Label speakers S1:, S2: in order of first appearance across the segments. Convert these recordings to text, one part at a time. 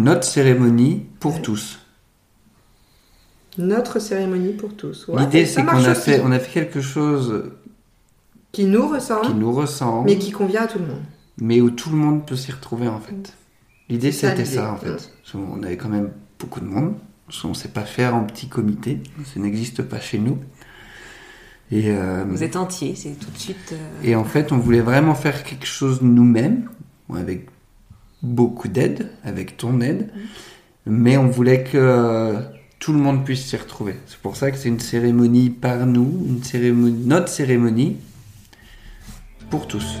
S1: notre cérémonie pour tous.
S2: Notre cérémonie pour tous. Ouais,
S1: L'idée, c'est qu'on a fait, on a fait quelque chose
S2: Qui nous ressemble,
S1: qui nous ressemble,
S2: mais qui convient à tout le monde.
S1: mais où tout le monde peut s'y retrouver en fait. L'idée,
S2: C'est ça,
S1: c'était ça en fait. Qu'on avait quand même beaucoup de monde. Qu'on ne sait pas faire en petit comité. Ça n'existe pas chez nous. Et, euh,
S3: Vous êtes entier, c'est tout de suite. euh,
S1: et en fait, on voulait vraiment faire quelque chose nous-mêmes, avec beaucoup d'aide, avec ton aide. Mais on voulait que tout le monde puisse s'y retrouver. C'est pour ça que c'est une cérémonie par nous, une cérémonie, notre cérémonie pour tous.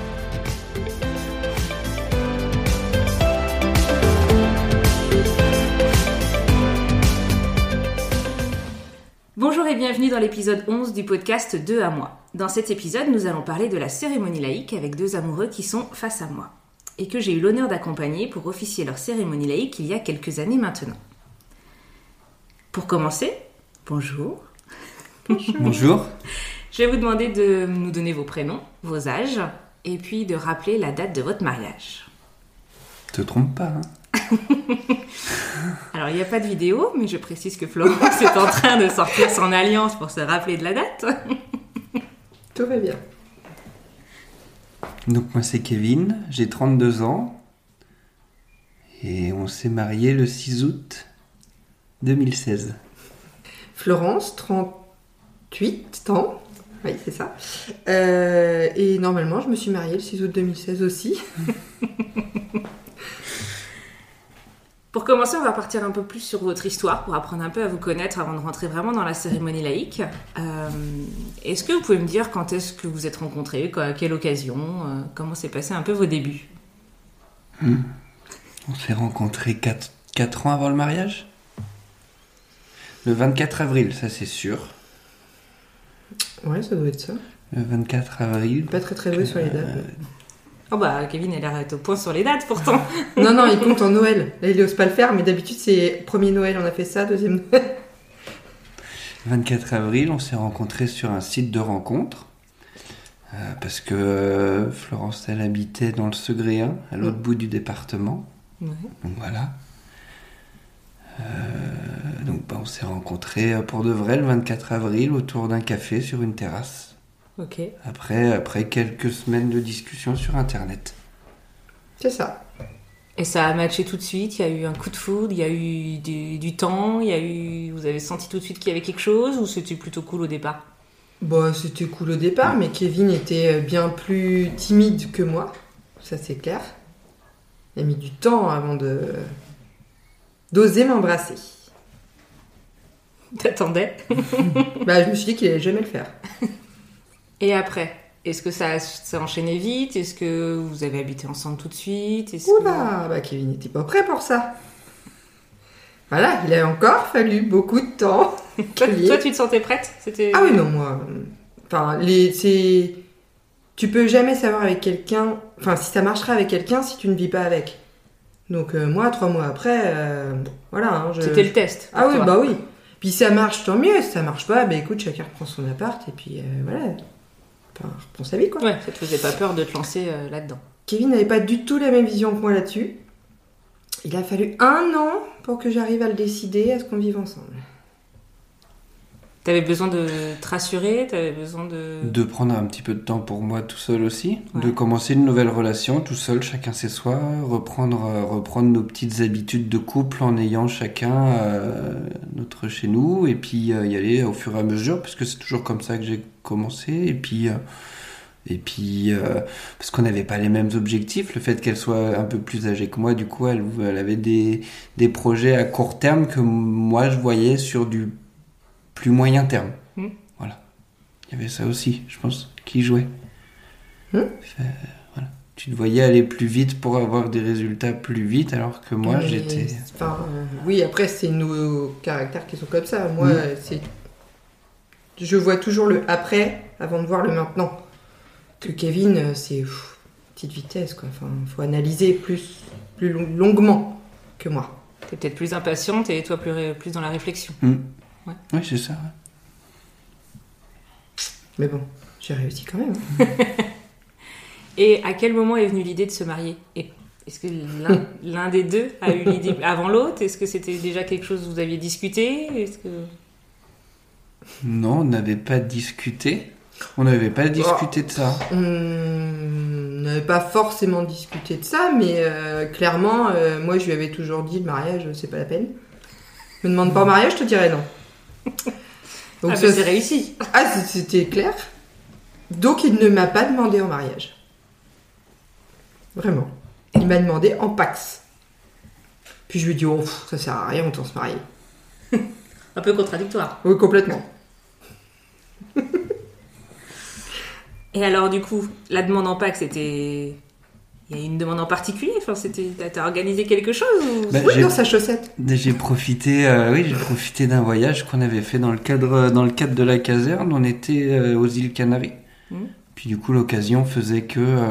S3: Bonjour et bienvenue dans l'épisode 11 du podcast 2 à moi. Dans cet épisode, nous allons parler de la cérémonie laïque avec deux amoureux qui sont face à moi et que j'ai eu l'honneur d'accompagner pour officier leur cérémonie laïque il y a quelques années maintenant. Pour commencer, bonjour.
S1: Bonjour.
S3: Je vais vous demander de nous donner vos prénoms, vos âges et puis de rappeler la date de votre mariage.
S1: Te trompe pas. Hein
S3: Alors, il n'y a pas de vidéo, mais je précise que Florence est en train de sortir son alliance pour se rappeler de la date.
S2: Tout va bien.
S1: Donc moi c'est Kevin, j'ai 32 ans et on s'est marié le 6 août 2016.
S2: Florence, 38 ans. Oui, c'est ça. Euh, et normalement, je me suis mariée le 6 août 2016 aussi.
S3: Pour commencer, on va partir un peu plus sur votre histoire pour apprendre un peu à vous connaître avant de rentrer vraiment dans la cérémonie laïque. Euh, est-ce que vous pouvez me dire quand est-ce que vous êtes rencontrés, quoi, à quelle occasion, euh, comment s'est passé un peu vos débuts?
S1: On s'est rencontrés 4, ans avant le mariage? Le 24 avril, ça c'est sûr.
S2: Ouais, ça doit être ça.
S1: Le 24 avril.
S2: Pas très très doué sur les dates.
S1: Euh,
S3: Oh bah, Kevin, elle arrête au point sur les dates pourtant.
S2: Non, non, il compte en Noël. Là, il ose pas le faire, mais d'habitude, c'est premier Noël, on a fait ça, deuxième Noël.
S1: 24 avril, on s'est rencontrés sur un site de rencontre. euh, parce que euh, Florence, elle habitait dans le Segréen, à l'autre bout du département.
S3: Ouais.
S1: Donc voilà. Euh, donc bah, on s'est rencontrés pour de vrai le 24 avril autour d'un café sur une terrasse.
S3: Ok.
S1: Après, après quelques semaines de discussion sur Internet.
S2: C'est ça.
S3: Et ça a matché tout de suite, il y a eu un coup de foudre, il y a eu du, du temps, il y a eu... Vous avez senti tout de suite qu'il y avait quelque chose ou c'était plutôt cool au départ?
S2: Bon, c'était cool au départ, mais Kevin était bien plus timide que moi. Ça, c'est clair. Il a mis du temps avant de d'oser m'embrasser.
S3: T'attendais?
S2: Bah, je me suis dit qu'il allait jamais le faire.
S3: Et après Est-ce que ça s'est enchaîné vite? Est-ce que vous avez habité ensemble tout de suite?
S2: Oula, bah Kevin n'était pas prêt pour ça. Voilà, il a encore fallu beaucoup de temps.
S3: que... toi, toi, tu te sentais prête? C'était
S2: Ah oui, non, moi. Enfin, les, c'est. Tu peux jamais savoir avec quelqu'un. Enfin, si ça marchera avec quelqu'un si tu ne vis pas avec. Donc, euh, moi, trois mois après, euh, voilà. hein, je-
S3: C'était le test.
S2: Ah oui, bah oui. Puis ça marche, tant mieux. Si ça marche pas, bah écoute, chacun reprend son appart et puis euh, voilà. Enfin, reprend sa vie, quoi.
S3: Ouais, ça te faisait pas peur de te lancer euh, là-dedans.
S2: Kevin n'avait pas du tout la même vision que moi là-dessus. Il a fallu un an pour que j'arrive à le décider, à ce qu'on vive ensemble.
S3: T'avais besoin de te rassurer T'avais besoin de...
S1: De prendre un petit peu de temps pour moi tout seul aussi.
S3: Ouais.
S1: De commencer une nouvelle relation tout seul, chacun chez soi. Reprendre, euh, reprendre nos petites habitudes de couple en ayant chacun euh, notre chez nous. Et puis euh, y aller au fur et à mesure, parce que c'est toujours comme ça que j'ai commencé. Et puis... et puis, euh, parce qu'on n'avait pas les mêmes objectifs, le fait qu'elle soit un peu plus âgée que moi, du coup, elle, elle avait des, des projets à court terme que moi je voyais sur du plus moyen terme.
S3: Mm.
S1: Voilà. Il y avait ça aussi, je pense, qui jouait.
S2: Mm.
S1: Fait, voilà. tu te voyais aller plus vite pour avoir des résultats plus vite, alors que moi j'étais.
S2: Enfin, euh, oui, après, c'est nos caractères qui sont comme ça. Moi,
S1: Mm.
S2: euh, c'est. Je vois toujours le après avant de voir le maintenant. Que Kevin, euh, c'est petite vitesse, quoi. Enfin, faut analyser plus, plus long- longuement que moi.
S3: T'es peut-être plus impatiente et toi plus, plus dans la réflexion.
S1: Hmm.
S3: Ouais.
S1: Oui, c'est ça.
S2: Mais bon, j'ai réussi quand même. hein.
S3: Et à quel moment est venue l'idée de se marier? Et Est-ce que l'un- l'un des deux a eu l'idée avant l'autre? Est-ce que c'était déjà quelque chose que vous aviez discuté? Est-ce que...
S1: Non, on n'avait pas discuté. On n'avait pas discuté de ça.
S2: On n'avait pas forcément discuté de ça, mais euh, clairement, euh, moi, je lui avais toujours dit le mariage, c'est pas la peine. Me demande pas en mariage, je te dirais non. Donc
S3: ah,
S2: ça,
S3: c'est réussi
S2: Ah, c'était clair. Donc il ne m'a pas demandé en mariage. Vraiment. Il m'a demandé en pax. Puis je lui ai dit, oh, ça sert à rien, autant se marier.
S3: Un peu contradictoire.
S2: Oui, complètement.
S3: Et alors, du coup, la demande en Pâques, c'était. Il y a une demande en particulier enfin, c'était... T'as- organisé quelque chose ou...
S1: Bah,
S2: Oui, dans sa chaussette.
S1: J'ai profité, euh, oui, j'ai profité d'un voyage qu'on avait fait dans le cadre, dans le cadre de la caserne. On était euh, aux îles Canaries.
S3: Mhm.
S1: Puis du coup, l'occasion faisait que euh,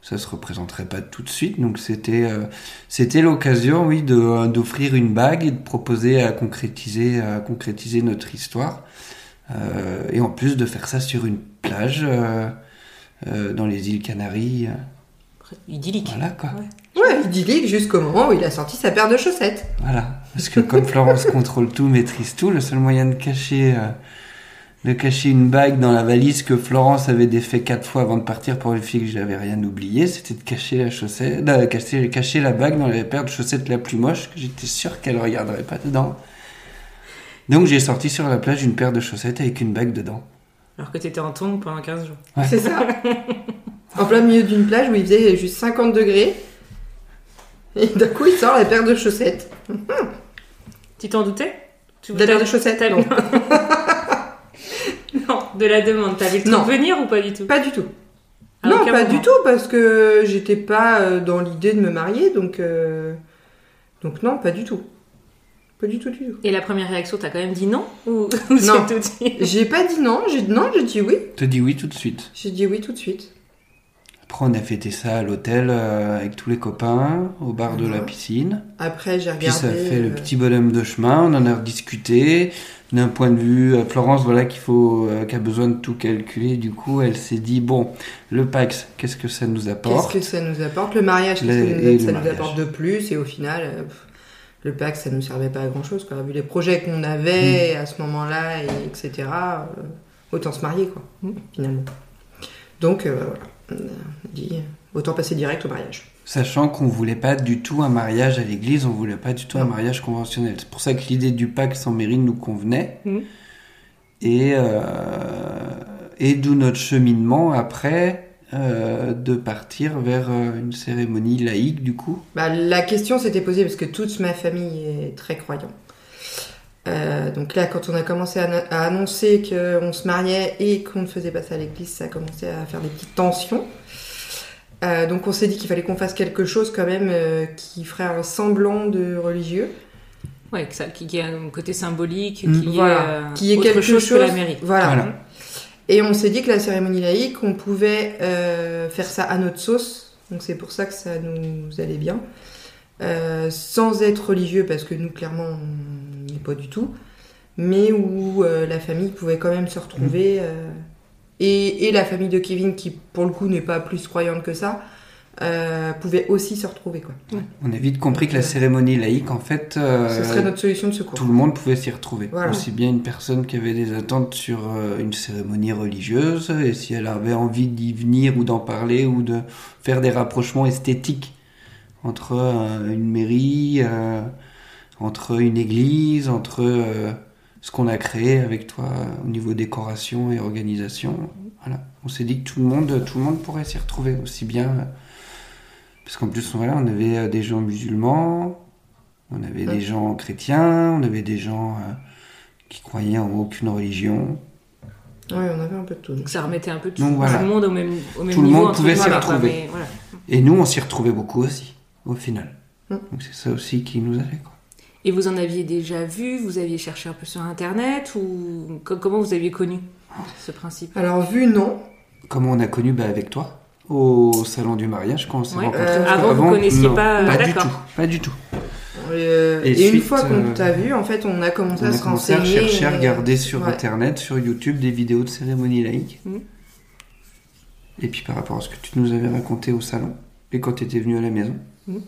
S1: ça se représenterait pas tout de suite. Donc c'était, euh, c'était l'occasion, oui, de, euh, d'offrir une bague et de proposer à concrétiser, à concrétiser notre histoire. Euh, et en plus de faire ça sur une plage euh, euh, dans les îles Canaries. Euh,
S3: Idyllique.
S1: Voilà quoi.
S3: Ouais.
S2: Ouais, idyllique jusqu'au moment où il a sorti sa paire de chaussettes.
S1: Voilà, parce que comme Florence contrôle tout, maîtrise tout, le seul moyen de cacher, euh, de cacher une bague dans la valise que Florence avait défait quatre fois avant de partir pour vérifier que j'avais rien oublié, c'était de cacher la chaussette, de cacher, cacher la bague dans la paire de chaussettes la plus moche que j'étais sûr qu'elle regarderait pas dedans. Donc j'ai sorti sur la plage une paire de chaussettes avec une bague dedans.
S3: Alors que t'étais en tongue pendant 15 jours.
S1: Ouais.
S2: C'est ça. en plein milieu d'une plage où il faisait juste 50 degrés. Et d'un coup, il sort la paire de chaussettes.
S3: Tu t'en doutais? Tu...
S2: De la paire de chaussettes
S3: t'as-
S2: Non.
S3: non, de la demande. T'avais le venir ou pas du tout?
S2: Pas du tout.
S3: À
S2: non, pas
S3: moment.
S2: du tout, parce que j'étais pas euh, dans l'idée de me marier, donc, euh, donc non, pas du tout. Pas du tout, du tout.
S3: Et la première réaction, t'as quand même dit non Ou, ou
S2: Non. J'ai pas dit non, j'ai non, j'ai dit oui.
S1: Je te dis oui tout de suite.
S2: J'ai dit oui tout de suite.
S1: Après on a fêté ça à l'hôtel euh, avec tous les copains, au bar de la piscine.
S2: Après, j'ai
S1: Puis
S2: regardé.
S1: ça fait le
S2: euh,
S1: petit bonhomme de chemin, on en a rediscuté. D'un point de vue, euh, Florence, voilà, qu'il faut, euh, qui a besoin de tout calculer. Du coup, elle s'est dit bon, le Pax, qu'est-ce que ça nous
S2: Qu'est-ce
S1: apporte
S2: que ça nous apporte? Le mariage, qu'est-ce que nous- ça nous apporte de plus Et au final, euh, pff, le pack, ça nous servait pas à grand chose. Quoi. Vu les projets qu'on avait à ce moment-là, et etc., autant se marier, quoi,
S3: Mm.
S2: finalement. Donc, voilà. On a dit autant passer direct au mariage.
S1: Sachant qu'on voulait pas du tout un mariage à l'église, on voulait pas du tout un mariage conventionnel. C'est pour ça que l'idée du Pax en mairie nous convenait.
S3: Mhm.
S1: Et, euh, et d'où notre cheminement après euh, de partir vers euh, une cérémonie laïque du coup.
S2: Bah, la question s'était posée parce que toute ma famille est très croyante. Euh, donc là, quand on a commencé à, à annoncer qu'on se mariait et qu'on ne faisait pas ça à l'église, ça a commencé à faire des petites tensions. Euh, donc on s'est dit qu'il fallait qu'on fasse quelque chose quand même euh, qui ferait un semblant de religieux.
S3: Ouais, que ça, qui, qui a un côté symbolique,
S1: Mm.
S3: qui
S2: Voilà.
S3: est, euh,
S2: Qui est
S3: autre
S2: quelque
S3: chose,
S2: chose,
S3: que la mairie.
S2: Voilà.
S1: Voilà.
S2: Et on s'est dit que la cérémonie laïque, on pouvait euh, faire ça à notre sauce. Donc c'est pour ça que ça nous allait bien. Euh, sans être religieux, parce que nous, clairement, pas du tout. Mais où euh, la famille pouvait quand même se retrouver. euh, et, et la famille de Kevin, qui pour le coup n'est pas plus croyante que ça, euh, pouvait aussi se retrouver. Quoi.
S1: On a vite compris que la cérémonie laïque, en fait, euh,
S2: Ce serait notre solution de secours.
S1: tout le monde pouvait s'y retrouver.
S2: Voilà.
S1: Aussi bien une personne qui avait des attentes sur euh, une cérémonie religieuse, et si elle avait envie d'y venir ou d'en parler ou de faire des rapprochements esthétiques entre euh, une mairie, euh, entre une église, entre euh, ce qu'on a créé avec toi au niveau décoration et organisation. Voilà. On s'est dit que tout le monde, tout le monde pourrait s'y retrouver aussi bien. parce qu'en plus, voilà, on avait euh, des gens musulmans, on avait des gens chrétiens, on avait des gens euh, qui croyaient en aucune religion.
S2: Ouais, on avait un peu de tout.
S3: Donc ça remettait un peu tout,
S1: Donc, voilà.
S3: tout le monde au même, au même
S1: Tout le
S3: niveau.
S1: monde pouvait s'y
S3: quoi,
S1: retrouver.
S3: mais voilà.
S1: Et nous, on s'y retrouvait beaucoup aussi, au final.
S2: Mm.
S1: Donc c'est ça aussi qui nous allait. Quoi.
S3: Et vous en aviez déjà vu Vous aviez cherché un peu sur Internet Ou co- comment vous aviez connu ce principe?
S2: Alors, vu, non.
S1: Comment on a connu bah, avec toi au salon du mariage quand on s'est
S3: Ouais.
S1: rencontrés.
S2: Euh,
S3: avant, vous connaissiez
S1: non,
S3: pas, euh,
S1: Pas du
S3: d'accord.
S1: tout. Pas du tout.
S2: Euh,
S1: Et
S2: et une fois qu'on
S1: euh,
S2: t'a vu, en fait, on a commencé
S1: On
S2: à
S1: a
S2: se
S1: commencé à chercher, à
S2: et-
S1: regarder sur
S2: Ouais.
S1: Internet, sur YouTube, des vidéos de cérémonies laïques.
S3: Mhm.
S1: Et puis par rapport à ce que tu nous avais raconté au salon, et quand tu étais venu à la maison.
S3: Mhm.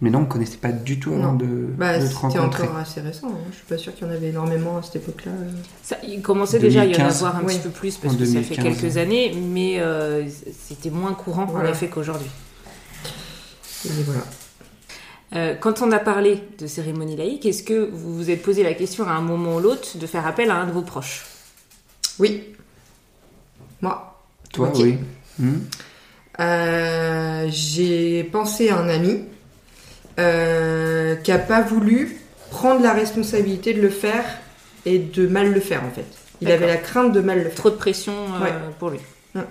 S1: Mais non, on ne connaissait pas du tout avant
S2: Non.
S1: de,
S2: Bah,
S1: de te
S2: c'était encore assez récent. hein. Je suis pas sûre qu'il y en avait énormément à cette époque-là. euh.
S3: Ça, Il commençait déjà à y en
S1: 2015.
S3: avoir un
S2: Oui.
S3: petit peu plus parce
S1: En
S3: que ça fait
S1: 2015.
S3: quelques années, mais euh, c'était moins courant en
S2: Voilà.
S3: effet qu'aujourd'hui.
S2: Et voilà.
S3: Euh, quand on a parlé de cérémonie laïque, est-ce que vous vous êtes posé la question à un moment ou l'autre de faire appel à un de vos proches?
S2: Oui. Moi.
S1: Toi, oui.
S2: Euh, j'ai pensé à un ami euh, qui a pas voulu prendre la responsabilité de le faire et de mal le faire en fait. Il avait la crainte de mal le faire.
S3: Trop de pression euh,
S2: Ouais.
S3: pour lui.
S2: Ouais.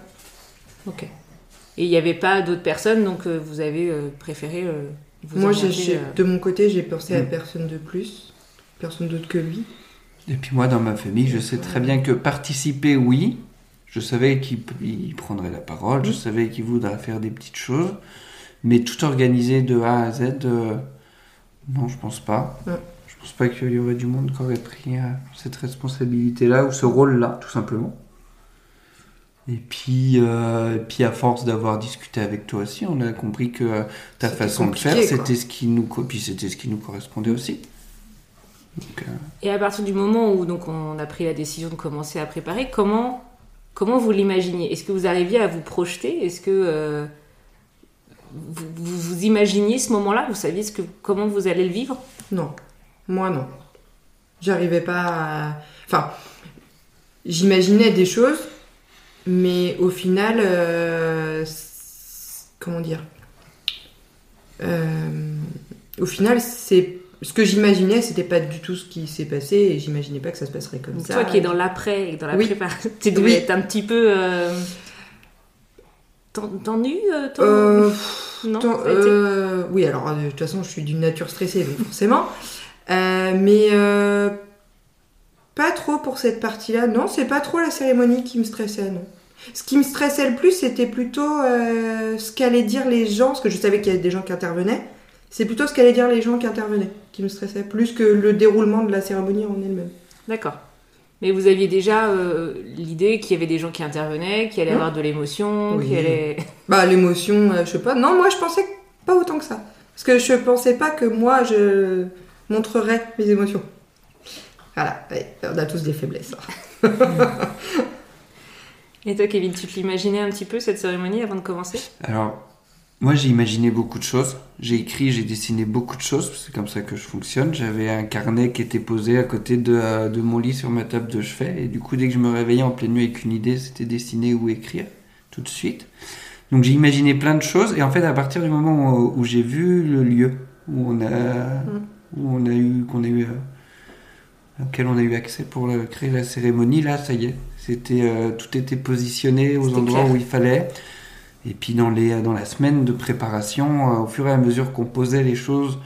S3: Ok. Et il n'y avait pas d'autres personnes, donc euh, vous avez euh, préféré euh, vous
S2: Moi, j'ai-
S3: euh,
S2: de mon côté, j'ai pensé à
S1: Mm.
S2: personne de plus, personne d'autre que lui.
S1: Et puis moi, dans ma famille, je sais très bien que participer, oui. Je savais qu'il il prendrait la parole, je
S2: Mhm.
S1: savais qu'il voudrait faire des petites choses. Mais tout organiser de A à Z, euh, non, je pense pas.
S2: Ouais.
S1: Je pense pas qu'il y aurait du monde qui aurait pris euh, cette responsabilité-là ou ce rôle-là, tout simplement. Et puis, euh, et puis à force d'avoir discuté avec toi aussi, on a compris que ta façon de faire, c'était ce qui nous, puis c'était ce qui nous correspondait aussi. Donc, euh,
S3: Et à partir du moment où donc on a pris la décision de commencer à préparer, comment comment vous l'imaginiez? Est-ce que vous arriviez à vous projeter? Est-ce que euh, vous, vous vous imaginiez ce moment-là? Vous saviez ce que comment vous allez le vivre?
S2: Non, moi non. J'arrivais pas à... Enfin, j'imaginais des choses, mais au final, euh, comment dire? Euh, Au final, c'est ce que j'imaginais, c'était pas du tout ce qui s'est passé, et j'imaginais pas que ça se passerait comme
S3: Donc
S2: ça.
S3: Toi qui es dans l'après et dans la
S2: Oui.
S3: préparation, tu devais
S2: Oui.
S3: être un petit peu euh, ten- euh,
S2: Euh,
S3: Non, été-
S2: euh, oui, alors de toute façon, je suis d'une nature stressée, donc forcément. Euh, mais pas trop pour cette partie-là. Non, c'est pas trop la cérémonie qui me stressait, non. Ce qui me stressait le plus, c'était plutôt ce qu'allaient dire les gens, parce que je savais qu'il y avait des gens qui intervenaient. C'est plutôt ce qu'allaient dire les gens qui intervenaient qui me stressait, plus que le déroulement de la cérémonie en elle-même.
S3: D'accord. Mais vous aviez déjà euh, l'idée qu'il y avait des gens qui intervenaient, qu'il allait y
S2: Mmh.
S3: avoir de l'émotion,
S2: Oui.
S3: qu'il allait...
S2: Bah, l'émotion, euh, je sais pas. Non, moi, je pensais pas autant que ça. Parce que je pensais pas que moi, je montrerais mes émotions. Voilà, ouais, on a tous des faiblesses. hein.
S3: Et toi, Kevin, tu te l'imaginais un petit peu cette cérémonie avant de commencer?
S1: Alors, moi j'ai imaginé beaucoup de choses. J'ai écrit, j'ai dessiné beaucoup de choses, c'est comme ça que je fonctionne. J'avais un carnet qui était posé à côté de, euh, de mon lit sur ma table de chevet. Et du coup, dès que je me réveillais en pleine nuit avec une idée, c'était dessiner ou écrire tout de suite. Donc j'ai imaginé plein de choses. Et en fait, à partir du moment où, où j'ai vu le lieu où on a, où on a eu, qu'on a eu, euh, auquel on a eu accès pour le- créer la cérémonie, là, ça y est. C'était, euh, tout était positionné aux endroits
S3: clair.
S1: où il fallait. Et puis dans, les, dans la semaine de préparation, euh, au fur et à mesure qu'on posait les choses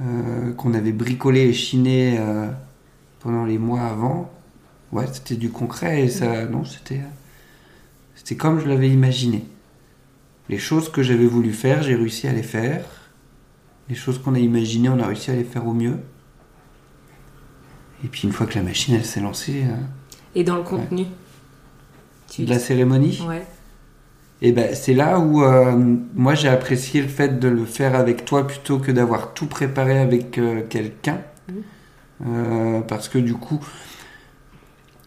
S1: euh, qu'on avait bricolées et chinées euh, pendant les mois avant, ouais, c'était du concret et ça, non, c'était, c'était comme je l'avais imaginé. Les choses que j'avais voulu faire, j'ai réussi à les faire. Les choses qu'on a imaginées, on a réussi à les faire au mieux. Et puis une fois que la machine elle s'est lancée, euh,
S3: Et dans le contenu tu...
S1: de la cérémonie,
S3: Ouais.
S1: Et ben c'est là où euh, moi j'ai apprécié le fait de le faire avec toi plutôt que d'avoir tout préparé avec euh, quelqu'un.
S3: Mhm.
S1: Euh, parce que du coup,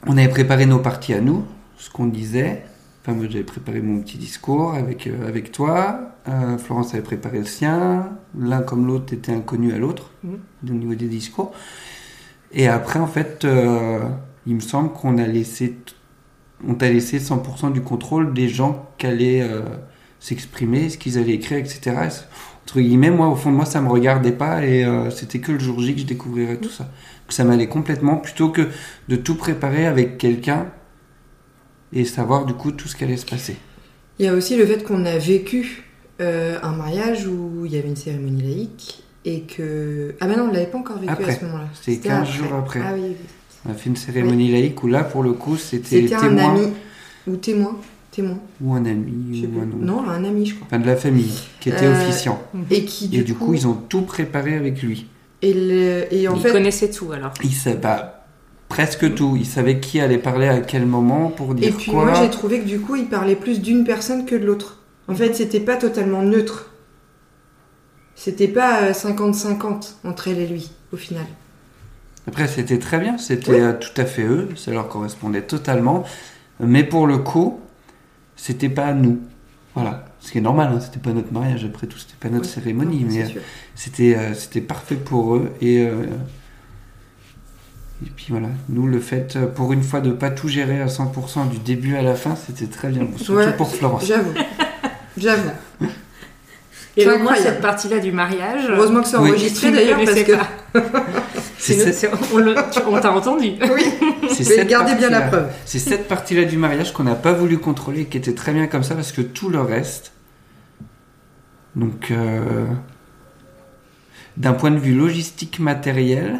S1: on avait préparé nos parties à nous, ce qu'on disait. Enfin, moi j'avais préparé mon petit discours avec, euh, avec toi. Euh, Florence avait préparé le sien. L'un comme l'autre était inconnu à l'autre
S3: Mhm.
S1: au niveau des discours. Et après, en fait, euh, il me semble qu'on a laissé on t'a laissé 100% du contrôle des gens qui allaient euh, s'exprimer, ce qu'ils allaient écrire, etc. Et entre guillemets, moi, au fond de moi, ça me regardait pas et euh, c'était que le jour J que je découvrirais tout ça. Ça m'allait complètement plutôt que de tout préparer avec quelqu'un et savoir du coup tout ce qui allait se passer.
S2: Il y a aussi le fait qu'on a vécu euh, un mariage où il y avait une cérémonie laïque et que. Ah, bah non, on ne l'avait pas encore vécu
S1: Après.
S2: à ce moment-là.
S1: C'est
S2: C'était
S1: 15 jours après.
S2: Ah oui,
S1: On a fait une cérémonie laïque où là, pour le coup, c'était
S2: c'était un
S1: témoin
S2: ami. Ou témoin. Témoin.
S1: ou un ami ou un autre.
S2: Non, un ami, je crois.
S1: Enfin, de la famille qui était
S2: Euh,
S1: officiant.
S2: Et qui, du,
S1: Et du coup, ils ont tout préparé avec lui.
S2: Et, le- et en
S3: Il
S2: fait,
S3: connaissait tout alors.
S1: Il savait bah, presque tout. Il savait qui allait parler à quel moment pour dire
S2: Et puis
S1: quoi.
S2: moi j'ai trouvé que du coup il parlait plus d'une personne que de l'autre. En fait c'était pas totalement neutre. C'était pas euh, 50-50 entre elle et lui au final.
S1: Après, c'était très bien. C'était
S2: Oui.
S1: euh, tout à fait eux. Ça leur correspondait totalement. Mais pour le coup, c'était pas nous. Voilà. Ce qui est normal. Hein. C'était pas notre mariage. Après tout, c'était pas notre
S2: Oui.
S1: cérémonie.
S2: Non,
S1: mais euh, c'était euh, c'était parfait pour eux. Et, euh, et puis voilà. Nous, le fait, pour une fois, de pas tout gérer à 100% du début à la fin, c'était très bien. Surtout
S2: Ouais.
S1: pour Florence.
S2: J'avoue. J'avoue.
S3: Et moins
S2: incroyable.
S3: cette partie-là du mariage.
S2: Heureusement que c'est enregistré d'ailleurs parce que
S1: cette-
S3: on le- tu- on t'a entendu.
S2: oui,
S1: c'est
S2: mais
S1: cette
S2: gardez bien la
S1: partie-là.
S2: preuve.
S1: C'est cette partie-là du mariage qu'on n'a pas voulu contrôler et qui était très bien comme ça parce que tout le reste. Donc, euh, d'un point de vue logistique matériel,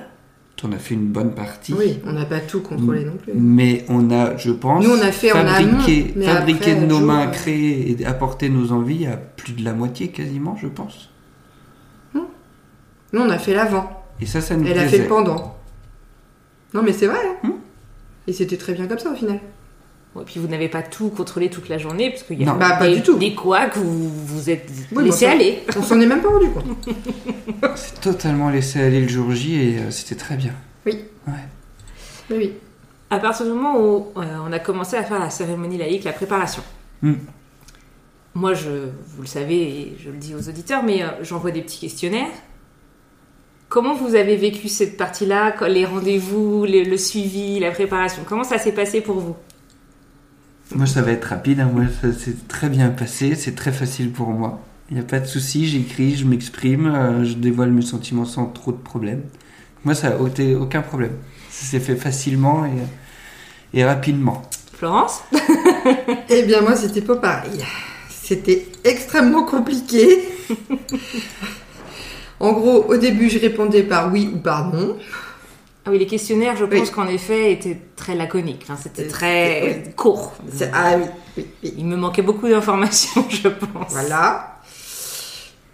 S1: on a fait une bonne partie.
S2: Oui, on n'a pas tout contrôlé non plus.
S1: Mais on a, je pense,
S2: Nous, on a fait en
S1: fabriqué,
S2: amont,
S1: fabriqué
S2: après,
S1: de nos mains,
S2: euh,
S1: créé et apporté nos envies à plus de la moitié quasiment, je pense.
S2: Nous on a fait l'avant.
S1: Et ça, ça nous
S2: Elle a fait le pendant. Non mais c'est vrai. hein.
S1: Hmm.
S2: Et c'était très bien comme ça au final.
S3: Et puis vous n'avez pas tout contrôlé toute la journée parce qu'il y a
S1: Non.
S2: Bah, pas
S3: des,
S2: du tout.
S3: des couacs où vous vous êtes
S2: Oui,
S3: laissé
S2: bon, ça-
S3: aller.
S2: On s'en est même pas rendu compte.
S1: C'est totalement laissé aller le jour J et euh, c'était très bien.
S2: Mais oui.
S3: À partir du moment où euh, on a commencé à faire la cérémonie laïque, la préparation.
S1: Hmm.
S3: Moi, je, vous le savez et je le dis aux auditeurs, mais euh, j'envoie des petits questionnaires. Comment vous avez vécu cette partie-là, les rendez-vous, les- le suivi, la préparation? Comment ça s'est passé pour vous?
S1: Moi, ça va être rapide. hein. Moi, ça s'est très bien passé. C'est très facile pour moi. Il n'y a pas de souci. J'écris, je m'exprime, euh, je dévoile mes sentiments sans trop de problèmes. Moi, ça n'a ôté aucun problème. Ça s'est fait facilement et, et rapidement.
S3: Florence
S2: Eh bien moi c'était pas pareil. C'était extrêmement compliqué. en gros, au début je répondais par oui ou par non.
S3: Ah oui, les questionnaires, je
S2: Oui.
S3: pense qu'en effet, étaient très laconiques. Enfin, c'était très court.
S2: Ah oui, oui, oui.
S3: Il me manquait beaucoup d'informations, je pense.
S2: Voilà.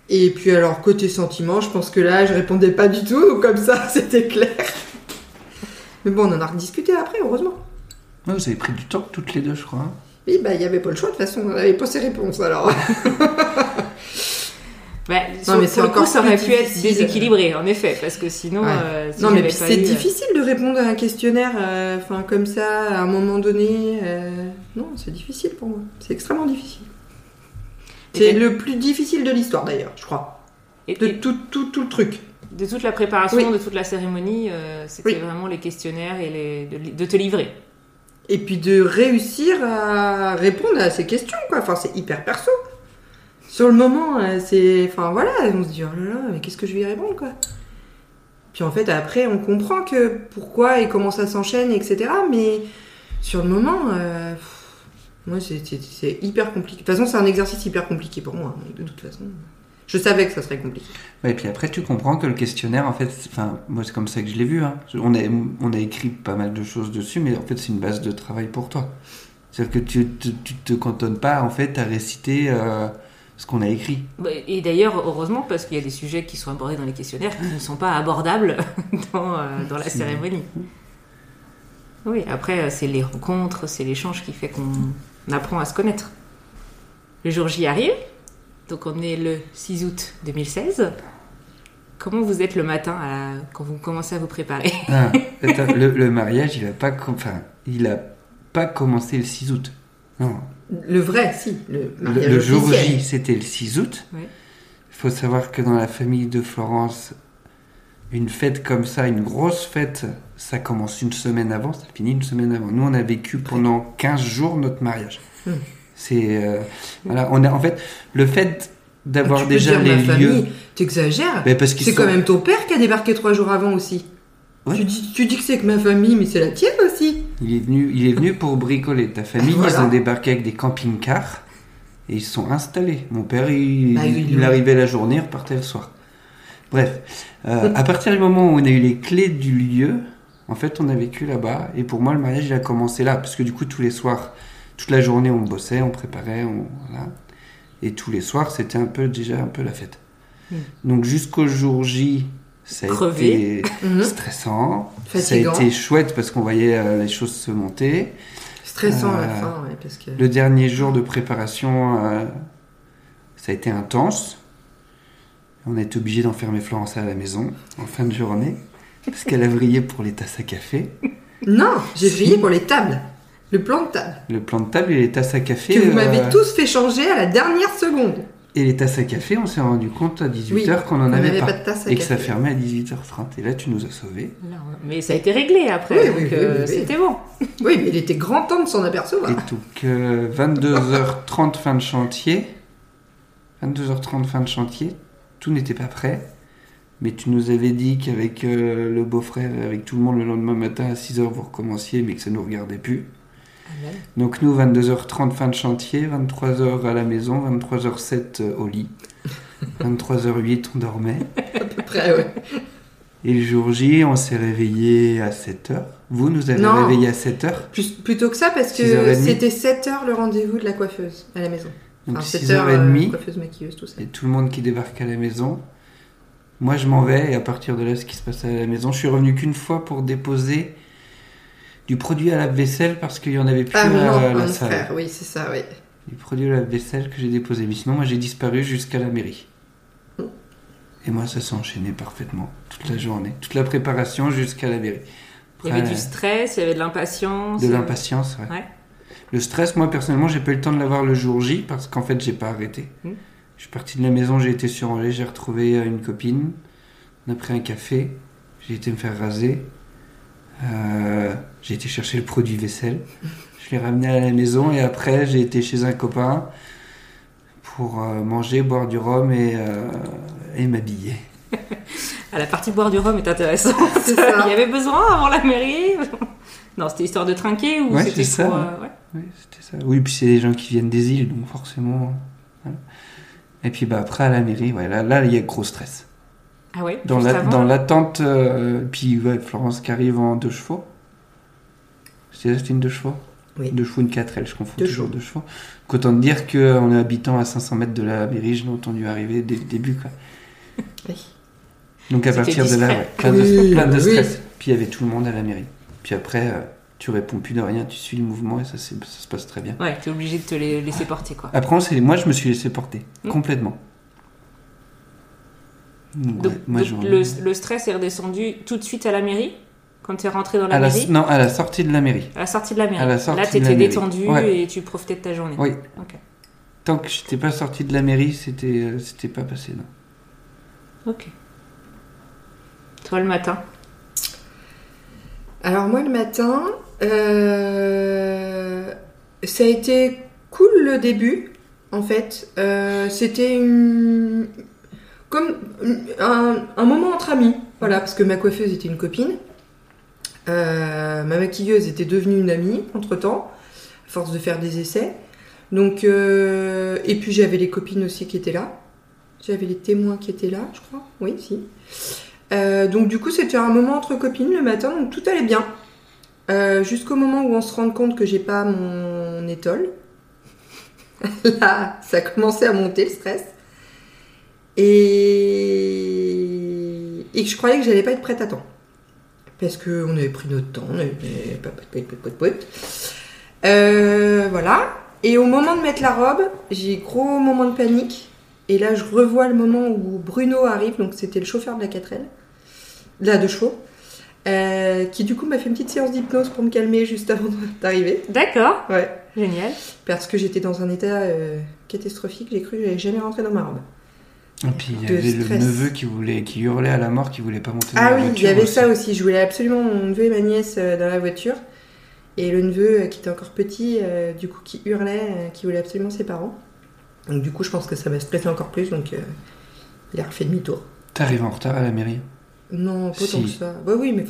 S2: Et puis alors côté sentiment, je pense que là je répondais pas du tout, donc comme ça c'était clair. Mais bon, on en a rediscuté après, heureusement.
S1: Ouais, vous avez pris du temps toutes les deux, je crois. hein.
S2: Oui, bah il y avait pas le choix de toute façon, on avait pas ses réponses alors.
S3: Ouais, sur-
S2: mais c'est
S3: le
S2: encore
S3: coup, ça aurait pu être déséquilibré, en effet, parce que sinon.
S2: Ouais.
S3: euh, si
S2: non mais c'est
S3: eu, euh,
S2: difficile de répondre à un questionnaire, euh, enfin comme ça, à un moment donné. euh, Non, c'est difficile pour moi. C'est extrêmement difficile. C'est le plus difficile de l'histoire d'ailleurs, je crois.
S3: et-
S2: De
S3: et
S2: tout, tout, tout le truc.
S3: de toute la préparation,
S2: Oui.
S3: de toute la cérémonie, c'était
S2: Oui.
S3: vraiment les questionnaires et les, de, de te livrer.
S2: Et puis de réussir à répondre à ces questions, quoi. Enfin, c'est hyper perso. Sur le moment, euh, c'est. Enfin, voilà, on se dit, oh là là, mais qu'est-ce que je vais y répondre, quoi. Puis en fait, après, on comprend que pourquoi et comment ça s'enchaîne, etc. Mais sur le moment, euh, moi, c'est- hyper compliqué. De toute façon, c'est un exercice hyper compliqué pour moi. donc de toute façon, je savais que ça serait compliqué.
S1: Ouais, et puis après, tu comprends que le questionnaire, en fait, enfin, moi, c'est comme ça que je l'ai vu. hein. On, a, on a écrit pas mal de choses dessus, mais en fait, c'est une base de travail pour toi. C'est-à-dire que tu, tu, tu te cantonnes pas, en fait, à réciter euh, ce qu'on a écrit.
S3: Bah, Et d'ailleurs, heureusement, parce qu'il y a des sujets qui sont abordés dans les questionnaires qui ne sont pas abordables dans, euh, dans la cérémonie. Oui, après, euh, c'est les rencontres, c'est l'échange qui fait qu'on apprend à se connaître. Le jour J arrive, donc on est le 6 août 2016. Comment vous êtes le matin à- quand vous commencez à vous préparer
S1: Ah, attends, le, le mariage, il a pas, com- enfin, il a pas commencé le 6 août. Non,
S2: Le vrai, si. Le,
S1: le,
S2: mariage
S1: le jour. J, c'était le 6 août. Il faut savoir que dans la famille de Florence, une fête comme ça, une grosse fête, ça commence une semaine avant, ça finit une semaine avant. Nous, on a vécu pendant 15 jours notre mariage.
S2: Hmm.
S1: C'est euh, voilà, on a en fait le fait d'avoir déjà
S2: dire
S1: les
S2: ma
S1: lieux.
S2: t'exagères.
S1: Mais parce
S2: C'est
S1: sont-
S2: quand même ton père qui a débarqué trois jours avant aussi.
S1: Ouais.
S2: Tu, dis, tu dis que c'est que ma famille, mais c'est la tienne aussi.
S1: Il est venu, il est venu pour bricoler. Ta famille,
S2: Voilà.
S1: ils ont débarqué avec des camping-cars et ils se sont installés. Mon père, il,
S2: Bah,
S1: il,
S2: il-
S1: arrivait la journée, il repartait le soir. Bref, euh, à partir du moment où on a eu les clés du lieu, en fait, on a vécu là-bas. Et pour moi, le mariage, il a commencé là. Parce que du coup, tous les soirs, toute la journée, on bossait, on préparait, on, voilà. Et tous les soirs, c'était un peu déjà un peu la fête.
S2: Mm.
S1: Donc jusqu'au jour J, ça a
S3: Crevé.
S1: été
S2: Mhm.
S1: stressant.
S2: Fatigant.
S1: Ça a été chouette parce qu'on voyait euh, les choses se monter.
S2: Stressant à la
S1: Euh,
S2: fin, ouais, parce que.
S1: Le dernier jour de préparation, euh, ça a été intense. On a été obligé d'enfermer Florence à la maison en fin de journée parce qu'elle a vrillé pour les tasses à café.
S2: Non, j'ai
S1: Si.
S2: veillé pour les tables. Le plan de table.
S1: Le plan de table et les tasses à café.
S2: Que vous
S1: euh,
S2: m'avez tous fait changer à la dernière seconde.
S1: Et les tasses à café, on s'est rendu compte à 18h
S2: Oui,
S1: qu'on n'en
S2: on
S1: avait
S2: n'avait
S1: pas.
S2: pas de tasse à
S1: et que ça fermait à 18h30. Et là, tu nous as sauvés.
S3: Là, on- Mais ça a été réglé après,
S2: Oui,
S3: donc
S2: oui, oui,
S3: euh,
S2: oui, oui.
S3: c'était bon.
S2: Oui, mais il était grand temps de s'en apercevoir.
S1: Et donc, euh, 22h30 fin de chantier. 22h30 fin de chantier. Tout n'était pas prêt. Mais tu nous avais dit qu'avec euh, le beau-frère, avec tout le monde, le lendemain matin à 6h, vous recommenciez, mais que ça ne nous regardait plus. Donc nous, 22h30 fin de chantier, 23h à la maison, 23h07 euh, au lit. 23h08, on dormait.
S2: À peu près, ouais.
S1: Et le jour J, on s'est réveillé à 7h. Vous, nous avez
S2: Non.
S1: réveillé à 7h.
S2: Plus- plutôt que ça, parce que
S1: 6h30.
S2: c'était 7 heures le rendez-vous de la coiffeuse à la maison.
S1: Donc
S2: Enfin, 7 heures,
S1: 6h30.
S2: euh, coiffeuse, maquilleuse, tout ça.
S1: Et tout le monde qui débarque à la maison. Moi, je m'en vais et à partir de là, ce qui se passe à la maison, je suis revenu qu'une fois pour déposer du produit à lave-vaisselle parce qu'il y en avait plus
S2: Ah,
S1: à
S2: non,
S1: la
S2: mon
S1: salle.
S2: frère, oui, c'est ça, oui.
S1: Du produit à lave-vaisselle que j'ai déposé. Mais sinon, moi, j'ai disparu jusqu'à la mairie.
S2: Mm.
S1: Et moi, ça s'est enchaîné parfaitement toute la journée, toute la préparation jusqu'à la mairie.
S3: Il y avait du stress, il y avait de l'impatience.
S1: de l'impatience, ouais.
S3: Ouais.
S1: Le stress, moi personnellement, j'ai pas eu le temps de l'avoir le jour J parce qu'en fait, j'ai pas arrêté.
S3: Mm.
S1: Je suis parti de la maison, j'ai été sur Angers, j'ai retrouvé euh, une copine. On a pris un café, j'ai été me faire raser. Euh, j'ai été chercher le produit vaisselle. Je l'ai ramené à la maison et après, j'ai été chez un copain pour euh, manger, boire du rhum et, euh, et m'habiller.
S3: Ah, la partie boire du rhum est intéressante.
S2: C'est ça.
S3: Il y avait besoin avant la mairie Non, c'était histoire de trinquer ou
S1: Ouais,
S3: c'était pour...
S1: ça,
S3: euh, ouais.
S1: Oui, c'était ça. Oui, puis c'est des gens qui viennent des îles, donc forcément. voilà. Et puis bah, après, à la mairie, ouais, là, là, il y a gros stress.
S3: Ah ouais
S1: Dans
S3: juste
S1: la-
S3: avant
S1: dans l'attente, euh, puis ouais, Florence qui arrive en deux chevaux. C'était une deux chevaux
S2: Oui.
S1: Deux chevaux, une 4L, je confonds
S2: Deux
S1: toujours deux chevaux. Donc, autant te dire qu'en est habitant à 500 mètres de la mairie, je l'ai entendu arriver dès le début. Quoi.
S2: Oui.
S1: Donc à
S3: C'était
S1: partir de là, ouais, plein, de,
S2: Oui,
S1: plein de
S2: oui.
S1: stress. Puis il y avait tout le monde à la mairie. Puis après, euh, tu réponds plus de rien, tu suis le mouvement et ça, c'est- ça se passe très bien.
S3: Ouais, t'es obligé de te laisser porter, quoi.
S1: Après, moi, je me suis laissé porter,
S3: Mm.
S1: complètement. Ouais,
S3: Donc,
S1: moi,
S3: donc
S1: je-
S3: le, le stress est redescendu tout de suite à la mairie Quand t'es rentré dans la
S1: à la,
S3: mairie
S1: non, à la sortie de la mairie.
S3: À la sortie de la mairie.
S1: à la sortie
S3: Là, t'étais
S1: mairie.
S3: détendu
S1: Ouais.
S3: et tu profitais de ta journée.
S1: Oui.
S3: Ok.
S1: Tant que j'étais pas sorti de la mairie, c'était euh, c'était pas passé. Non.
S3: Ok. Toi, le matin
S2: Alors moi le matin, euh, ça a été cool le début en fait. Euh, C'était une- un, moment entre amis, voilà, parce que ma coiffeuse était une copine, Euh, ma maquilleuse était devenue une amie entre temps, à force de faire des essais. Donc euh, et puis j'avais les copines aussi qui étaient là. J'avais les témoins qui étaient là, je crois. Oui, si. Euh, donc du coup, c'était un moment entre copines le matin, donc tout allait bien. Jusqu'au moment où on se rend compte que j'ai pas mon étole. Là, ça a commencé à monter le stress. Et, et que je croyais que j'allais pas être prête à temps. Parce qu'on avait pris notre temps, on avait. Euh, voilà. Et au moment de mettre la robe, j'ai gros moment de panique. Et là, je revois le moment où Bruno arrive, donc c'était le chauffeur de la 4L, là de chevaux, euh, qui du coup m'a fait une petite séance d'hypnose pour me calmer juste avant d'arriver.
S3: D'accord.
S2: Ouais.
S3: Génial.
S2: Parce que j'étais dans un état euh, catastrophique, j'ai cru que j'allais jamais rentrer dans ma robe.
S1: Et puis il y avait le neveu qui voulait, qui hurlait à la mort, qui voulait pas monter dans
S2: Ah
S1: la
S2: oui,
S1: voiture.
S2: il y avait
S1: aussi.
S2: ça aussi. Je voulais absolument mon neveu et ma nièce euh, dans la voiture. Et le neveu, euh, qui était encore petit, euh, du coup, qui hurlait, euh, qui voulait absolument ses parents. Donc du coup, je pense que ça m'a stressé encore plus, donc euh, il a refait demi-tour.
S1: T'arrives en retard à la mairie?
S2: Non, pas tant que ça. Bah oui, mais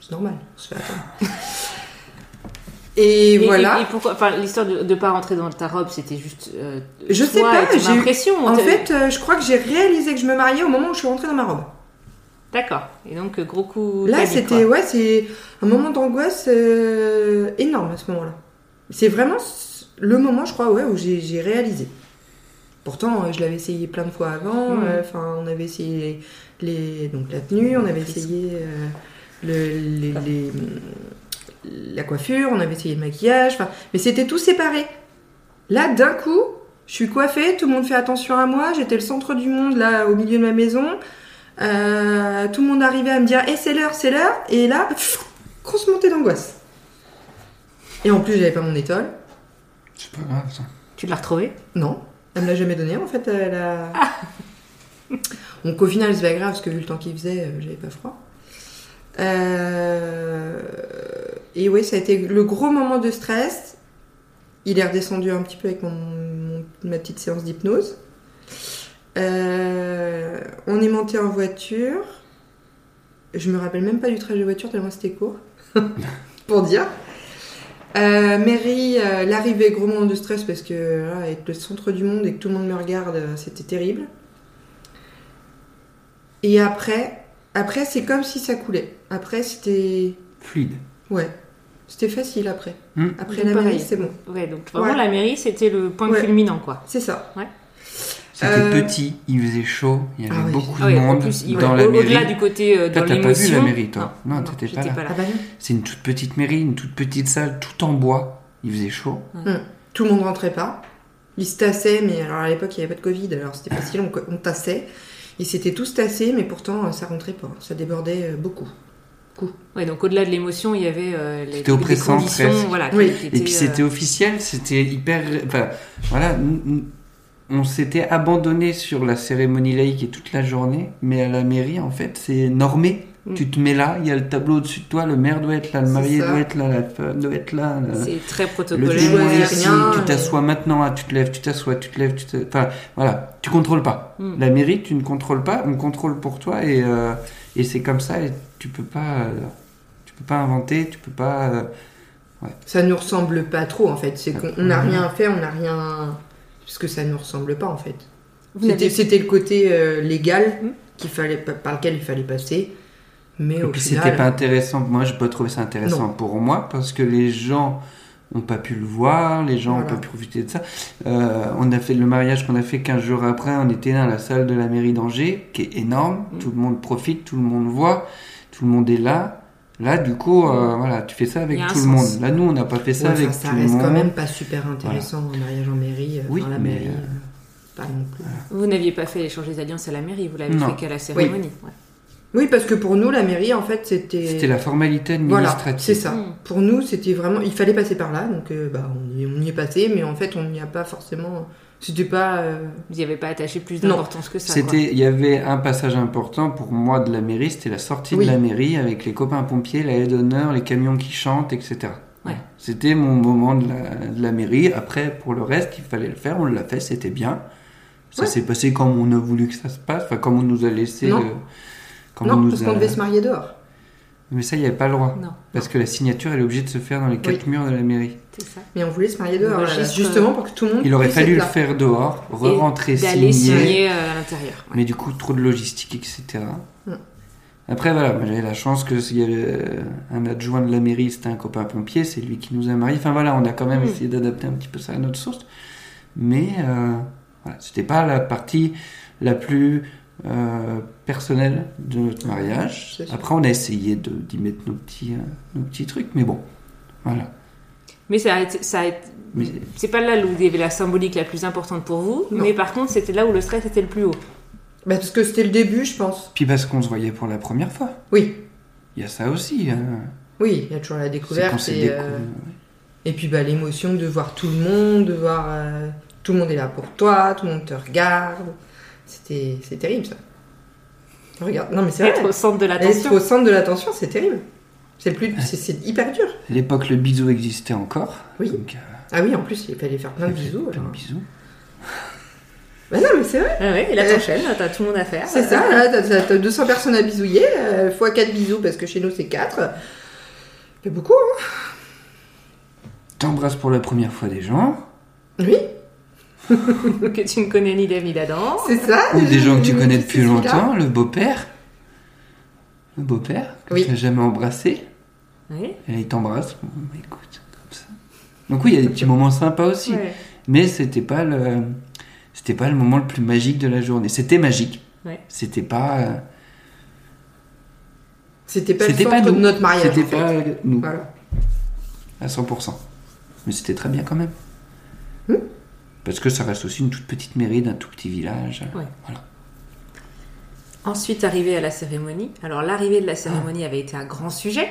S2: c'est normal, on se fait attendre. Et,
S3: Et-
S2: voilà.
S3: Et, et pourquoi Enfin, l'histoire de, de pas rentrer dans ta robe, c'était juste. euh,
S2: Je sais pas, j'ai eu-
S3: impression.
S2: En fait, euh, je crois que j'ai réalisé que je me mariais au moment où je suis rentrée dans ma robe.
S3: D'accord. Et donc, euh, gros coup.
S2: Là, c'était ouais, c'est un moment d'angoisse euh, énorme à ce moment-là. C'est vraiment le moment, je crois, ouais, où j'ai réalisé. Pourtant, je l'avais essayé plein de fois avant. Euh, Enfin, on avait essayé les, donc la tenue, on avait essayé le- les- les- la coiffure, on avait essayé le maquillage. Enfin, mais c'était tout séparé. Là, d'un coup, je suis coiffée, tout le monde fait attention à moi. J'étais le centre du monde là, au milieu de ma maison. Euh, tout le monde arrivait à me dire, Eh, c'est l'heure, c'est l'heure. Et là, pff, grosse montée d'angoisse. Et en plus, j'avais pas mon étole.
S1: C'est pas grave ça.
S3: Tu l'as retrouvé
S2: Non, elle me l'a jamais donné en fait. Elle a... Donc au final, c'est pas grave parce que vu le temps qu'il faisait, euh, j'avais pas froid. Euh, Et oui, ça a été le gros moment de stress. Il est redescendu un petit peu avec ma petite séance d'hypnose. Euh, On est monté en voiture. Je me rappelle même pas du trajet de voiture tellement c'était court. Pour dire. Euh, Mary, l'arrivée, gros moment de stress parce que là, être le centre du monde et que tout le monde me regarde, c'était terrible. Et après, après c'est comme si ça coulait. Après, c'était.
S1: Fluide.
S2: Ouais. C'était facile après.
S1: Hmm.
S2: Après
S3: Donc,
S2: la mairie, c'est bon.
S3: Ouais, donc vraiment,
S2: Ouais.
S3: la mairie, c'était le point
S2: Ouais.
S3: culminant, quoi.
S2: C'est ça.
S1: C'était
S2: Euh,
S1: petit, il faisait chaud, il y avait
S2: Ah
S1: beaucoup
S3: Ah ouais,
S1: de
S3: en
S1: monde
S3: plus, il-
S1: dans la
S3: au-delà
S1: mairie.
S3: du côté euh,
S1: Toi,
S3: dans
S1: t'as pas vu la mairie, toi Non, t'étais pas
S3: j'étais
S1: là.
S2: Ah bah non.
S1: C'est une toute petite mairie, une toute petite salle, tout en bois. Il faisait chaud.
S2: Tout le monde rentrait pas. Ils se tassaient, mais alors à l'époque il n'y avait pas de Covid, alors c'était facile, on, on tassait. Ils s'étaient tous tassés, mais pourtant euh, ça rentrait pas. Ça débordait euh, beaucoup.
S3: Ouais, donc au-delà de l'émotion, il y avait euh, les,
S1: C'était
S3: des
S1: oppressant,
S3: conditions,
S1: presque.
S3: voilà.
S2: Oui.
S3: qui
S1: Et puis
S3: euh,
S1: c'était officiel, c'était hyper. Enfin, voilà, on s'était abandonné sur la cérémonie laïque et toute la journée, mais à la mairie, en fait, c'est normé.
S3: Mm.
S1: Tu te mets là, il y a le tableau au-dessus de toi, le maire doit être là, le marié doit être là, la femme doit être là.
S3: C'est très
S1: Le
S3: protocolaire.
S2: rien,
S1: tu t'assois maintenant, ah, tu te lèves, tu t'assois, tu te lèves, tu te... Enfin, voilà, tu contrôles pas.
S3: Mm.
S1: La mairie, tu ne contrôles pas, on contrôle pour toi et, euh, et c'est comme ça et tu peux pas, euh, tu peux pas inventer, tu peux pas. euh,
S2: Ça nous ressemble pas trop en fait. C'est qu'on on n'a rien fait, on n'a rien. Parce que ça nous ressemble pas en fait. C'était le côté euh, légal qu'il fallait, par lequel il fallait passer. Mais
S1: Et
S2: au
S1: puis
S2: final.
S1: c'était pas intéressant. Moi, j'ai pas trouvé ça intéressant
S2: Non.
S1: pour moi parce que les gens ont pas pu le voir, les gens ont
S2: Voilà.
S1: pas pu profiter de ça. Euh, on a fait le mariage qu'on a fait 15 jours après, on était dans la salle de la mairie d'Angers, qui est énorme.
S3: Mm.
S1: Tout le monde profite, tout le monde voit, tout le monde est là. Là, du coup, euh, voilà, tu fais ça avec tout le
S3: sens.
S1: monde. Là, nous, on n'a pas fait ça
S2: Ouais,
S1: avec
S2: ça
S1: tout le
S2: reste
S1: monde.
S2: quand même pas super intéressant un mariage en mairie. euh,
S1: Oui,
S2: enfin, la
S1: mais,
S2: mairie.
S1: euh,
S2: pas non plus.
S3: Vous n'aviez pas fait l'échange des alliances à la mairie, vous l'avez fait qu'à la cérémonie. ouais.
S2: Oui, parce que pour nous, la mairie, en fait, c'était.
S1: C'était la formalité
S2: Voilà,
S1: administrative.
S2: c'est ça.
S3: Mm.
S2: Pour nous, c'était vraiment. Il fallait passer par là, donc euh, bah, on, y, on y est passé, mais en fait, on n'y a pas forcément. C'était pas. euh,
S3: Vous n'y avez pas attaché plus d'importance que ça.
S1: C'était, il y avait un passage important pour moi de la mairie, c'était la sortie
S2: Oui.
S1: de la mairie avec les copains pompiers, la haie d'honneur, les camions qui chantent, etc.
S3: Ouais.
S1: C'était mon moment de la, de la mairie. Après, pour le reste, il fallait le faire, on l'a fait, c'était bien. Ça
S2: Ouais.
S1: s'est passé comme on a voulu que ça se passe, enfin comme on nous a laissé.
S2: Non.
S1: le-
S2: Non,
S1: nous
S2: parce
S1: a-
S2: qu'on devait se marier dehors.
S1: Mais ça, il n'y avait pas le droit.
S3: Non,
S1: Parce que la signature, elle est obligée de se faire dans les quatre murs de la mairie.
S3: c'est ça.
S2: Mais on voulait se marier dehors, justement pour que tout le monde.
S1: Il aurait fallu le
S2: là.
S1: faire dehors, re-rentrer,
S3: D'aller
S1: signer.
S3: signer euh, à l'intérieur. ouais.
S1: Mais du coup, trop de logistique, etc.
S2: Mm.
S1: Après, voilà, j'avais la chance que s'il y avait euh, un adjoint de la mairie, c'était un copain pompier, c'est lui qui nous a mariés. Enfin voilà, on a quand même
S3: Mm.
S1: essayé d'adapter un petit peu ça à notre source. Mais euh, voilà, c'était pas la partie la plus euh, personnelle de notre mariage. Après, on a essayé de- d'y mettre nos petits, euh, nos petits trucs, mais bon, voilà.
S3: Mais ça a été, ça a été-
S1: Mais-
S3: c'est pas là où il y avait la symbolique la plus importante pour vous,
S2: Non.
S3: mais par contre, c'était là où le stress était le plus haut.
S2: Bah, parce que c'était le début, je pense.
S1: Puis parce qu'on se voyait pour la première fois.
S2: Oui,
S1: Il y a ça aussi. hein.
S2: oui, il y a toujours la découverte. Et,
S1: décou-
S2: euh, et puis bah, l'émotion de voir tout le monde, de voir. euh, tout le monde est là pour toi, tout le monde te regarde. C'était c'est terrible ça. Regarde, non mais c'est
S3: Être
S2: vrai.
S3: au centre de
S2: Être
S3: l'attention.
S2: au centre de l'attention, c'est terrible. C'est le plus, c'est- c'est hyper dur.
S1: À l'époque, le bisou existait encore.
S2: Oui.
S1: Donc, euh,
S2: Ah oui, en plus, il fallait faire plein de bisous.
S1: Plein de
S2: alors.
S1: bisous.
S2: Bah non, mais c'est vrai.
S3: Ah ouais, et là
S2: Euh,
S3: t'enchaînes, t'as tout le monde à faire.
S2: C'est ça, là, t'as- t'as t'as 200 personnes à bisouiller, euh, fois 4 bisous, parce que chez nous c'est 4. C'est beaucoup, hein
S1: T'embrasses pour la première fois des gens,
S2: Oui,
S3: que tu ne connais ni Dave ni d'Adam.
S2: c'est ça.
S1: ou des gens que tu connais depuis longtemps, le beau-père. Le beau-père, que
S2: Oui.
S1: tu n'as jamais embrassé.
S3: Oui.
S1: Et là, il t'embrasse. Bon, bah, écoute, comme ça. Donc oui, il y a des petits moments sympas aussi.
S3: Ouais.
S1: Mais c'était pas le, c'était pas le moment le plus magique de la journée. C'était magique.
S3: Ouais.
S1: C'était pas, euh,
S2: C'était pas le
S1: C'était
S2: centre
S1: pas
S2: de notre mariage.
S1: c'était
S2: en fait.
S1: pas nous
S2: Voilà.
S1: à 100%. Mais c'était très bien quand même.
S2: Hmm.
S1: Parce que ça reste aussi une toute petite mairie d'un tout petit village.
S3: Ouais.
S1: Voilà.
S3: Ensuite, arrivé à la cérémonie. Alors, l'arrivée de la cérémonie avait été un grand sujet.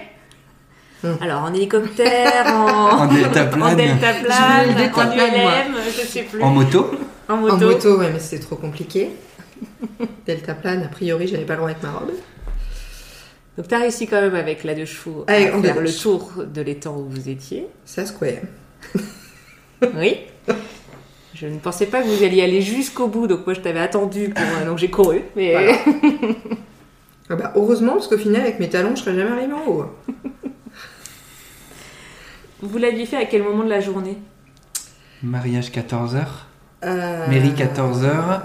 S2: Hum.
S3: Alors, en hélicoptère, en,
S1: En deltaplane.
S3: en deltaplane,
S2: le
S3: en
S2: deltaplane, moi.
S3: ULM, je sais plus.
S1: En moto.
S3: En
S2: En
S3: moto.
S2: moto, ouais, mais c'était trop compliqué. Delta plane, a priori, j'avais pas le droit avec ma robe.
S3: Donc, tu as réussi quand même avec la deux chevaux
S2: Avec-
S3: à
S2: en
S3: faire le tour de l'étang où vous étiez.
S2: Ça square.
S3: Oui. Je ne pensais pas que vous alliez aller jusqu'au bout, donc moi je t'avais attendu, pour, euh, donc j'ai couru. Mais
S2: Voilà. Ah bah, heureusement, parce qu'au final, avec mes talons, je serais jamais arrivée en haut.
S3: vous l'aviez fait à quel moment de la journée?
S1: Mariage 14h.
S2: Euh,
S1: Mairie 14h.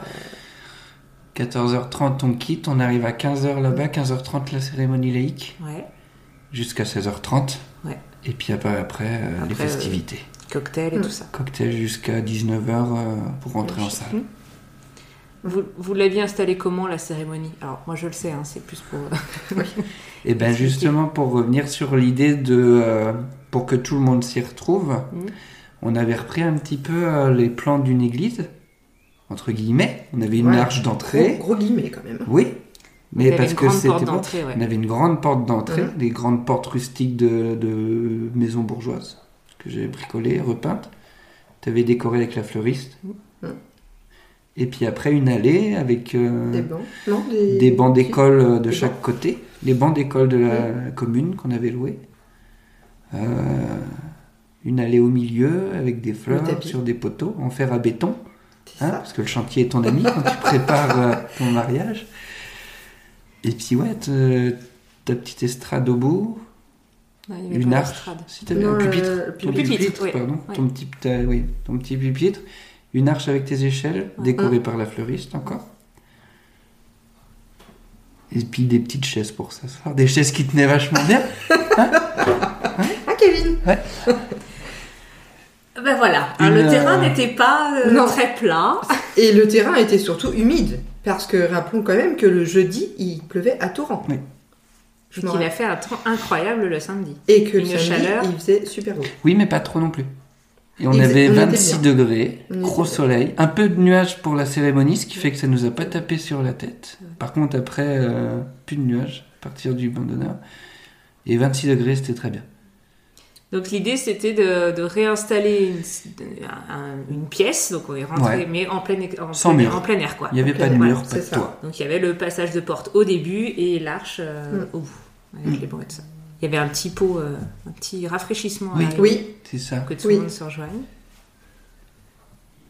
S1: 14h30 on quitte, on arrive à 15h là-bas, 15h30 la cérémonie laïque,
S3: Ouais.
S1: jusqu'à 16h30.
S3: Ouais.
S1: Et puis après, après, euh, les
S3: euh,
S1: festivités.
S3: Cocktail et
S2: Mm.
S3: tout ça.
S1: Cocktail jusqu'à 19h pour rentrer en salle.
S3: Mhm. Vous, vous l'aviez installé comment la cérémonie? Alors moi je le sais, hein, c'est plus pour.
S1: Et ben
S3: Expliquez.
S1: justement pour revenir sur l'idée de euh, pour que tout le monde s'y retrouve,
S3: Mhm.
S1: on avait repris un petit peu euh, les plans d'une église entre guillemets. On avait une
S2: Ouais.
S1: arche d'entrée,
S2: Gros, gros guillemets quand même.
S1: oui, mais parce que c'était
S3: ouais.
S1: on avait une grande porte d'entrée, des grandes portes rustiques de, de maisons bourgeoises que j'ai bricolées, repeintes. Tu avais décoré avec la fleuriste.
S2: Mhm.
S1: Et puis après une allée avec euh,
S2: Des bancs. Non, des...
S1: des bancs d'école euh, de
S2: Des
S1: chaque côté, les bancs d'école de la commune qu'on avait loués. Euh, une allée au milieu avec des fleurs sur des poteaux en fer à béton, hein, parce que le chantier est ton ami quand tu prépares euh, ton mariage. Et puis ouais, ta petite estrade au bout,
S3: Ouais, il y avait
S1: une
S3: d'estrade.
S1: si
S2: Non,
S1: un pupitre,
S2: euh, le
S1: ton
S3: pupitre.
S1: pupitre,
S3: oui.
S1: pardon,
S3: Ouais.
S1: ton petit, ta- oui, ton petit pupitre, une arche avec tes échelles,
S3: Ouais.
S1: décorée par la fleuriste encore. Et puis des petites chaises pour s'asseoir, des chaises qui tenaient vachement bien.
S2: Ah, Kevin
S3: Ben voilà,
S1: Une,
S3: hein, le
S1: euh,
S3: terrain n'était pas euh,
S2: Non.
S3: très plat.
S2: Et le terrain était surtout humide. Parce que rappelons quand même que le jeudi, il pleuvait à torrent.
S1: Oui.
S2: M'en
S3: qu'il a fait un temps incroyable le samedi.
S2: Et que le
S3: une
S2: samedi,
S3: chaleur.
S2: il faisait super beau.
S1: Oui, mais pas trop non plus. Et on
S2: Il faisait-
S1: avait
S2: on était
S1: 26
S2: bien.
S1: degrés,
S2: On
S1: gros soleil, un peu de nuages pour la cérémonie, ce qui fait que ça nous a pas tapé sur la tête. Par contre, après, euh, plus de nuages à partir du banc d'honneur. Et 26 degrés, c'était très bien.
S3: Donc l'idée c'était de, de réinstaller une, un- une pièce, donc on est rentré,
S1: Ouais.
S3: mais en plein, en,
S1: Sans
S3: plein,
S1: mur.
S3: en plein air quoi.
S1: Il n'y avait pas de
S2: voilà,
S1: mur, pas
S2: c'est
S1: de
S2: ça.
S1: toit.
S3: Donc il y avait le passage de porte au début et l'arche euh,
S2: Mm.
S3: au bout, avec les brouettes. Il y avait un petit pot, euh, un petit rafraîchissement
S1: Oui.
S2: Oui,
S1: C'est ça.
S3: pour que tout
S2: Oui.
S3: le monde se rejoigne.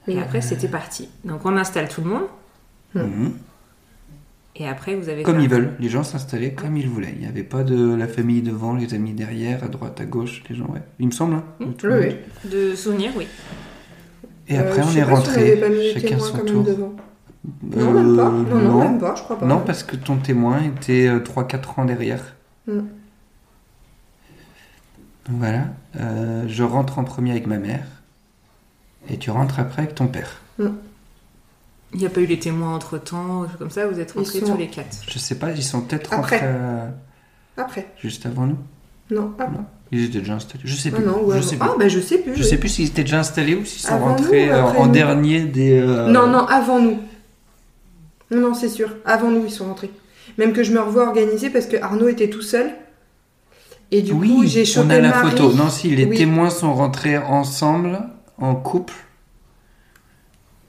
S3: Et après c'était parti. Donc on installe tout le monde
S1: Mhm.
S3: Et après vous avez
S1: Comme ils veulent, les gens s'installaient comme ils voulaient. Il n'y avait pas de la famille devant, les amis derrière, à droite, à gauche, les gens, ouais. Il me semble, hein, tout le
S2: oui,
S1: monde.
S2: oui.
S3: de souvenirs, oui.
S1: Et après,
S2: Euh,
S1: on est
S2: si on mis
S1: rentré, chacun son
S2: quand même
S1: tour.
S2: devant.
S1: Euh,
S2: Non, même pas. Non, non,
S1: non.
S2: même pas, je crois pas.
S1: Non, parce que ton témoin était 3-4 ans derrière.
S2: Mm.
S1: Donc voilà, Euh, je rentre en premier avec ma mère, et tu rentres après avec ton père.
S3: Il n'y a pas eu les témoins entre temps, comme ça, vous êtes rentrés
S2: sont-
S3: tous les quatre.
S1: Je sais pas, ils sont peut-être
S2: Après.
S1: rentrés euh,
S2: Après.
S1: juste avant nous.
S2: Non, avant.
S1: Non, ils étaient déjà installés. Je sais
S2: Ah
S1: plus.
S2: non, ou
S1: je sais plus.
S2: Ah, bah je sais plus.
S1: Je
S2: oui.
S1: sais plus s'ils étaient déjà installés ou s'ils sont
S2: Avant
S1: rentrés
S2: nous,
S1: euh, en
S2: nous.
S1: dernier des. euh,
S2: Non, non, avant nous. Non, non, c'est sûr. Avant nous, ils sont rentrés. Même que je me revois organiser parce que Arnaud était tout seul. Et du
S1: oui,
S2: coup, j'ai chopé
S1: on a la
S2: Marie.
S1: photo. Non, si, les
S2: Oui.
S1: témoins sont rentrés ensemble, en couple.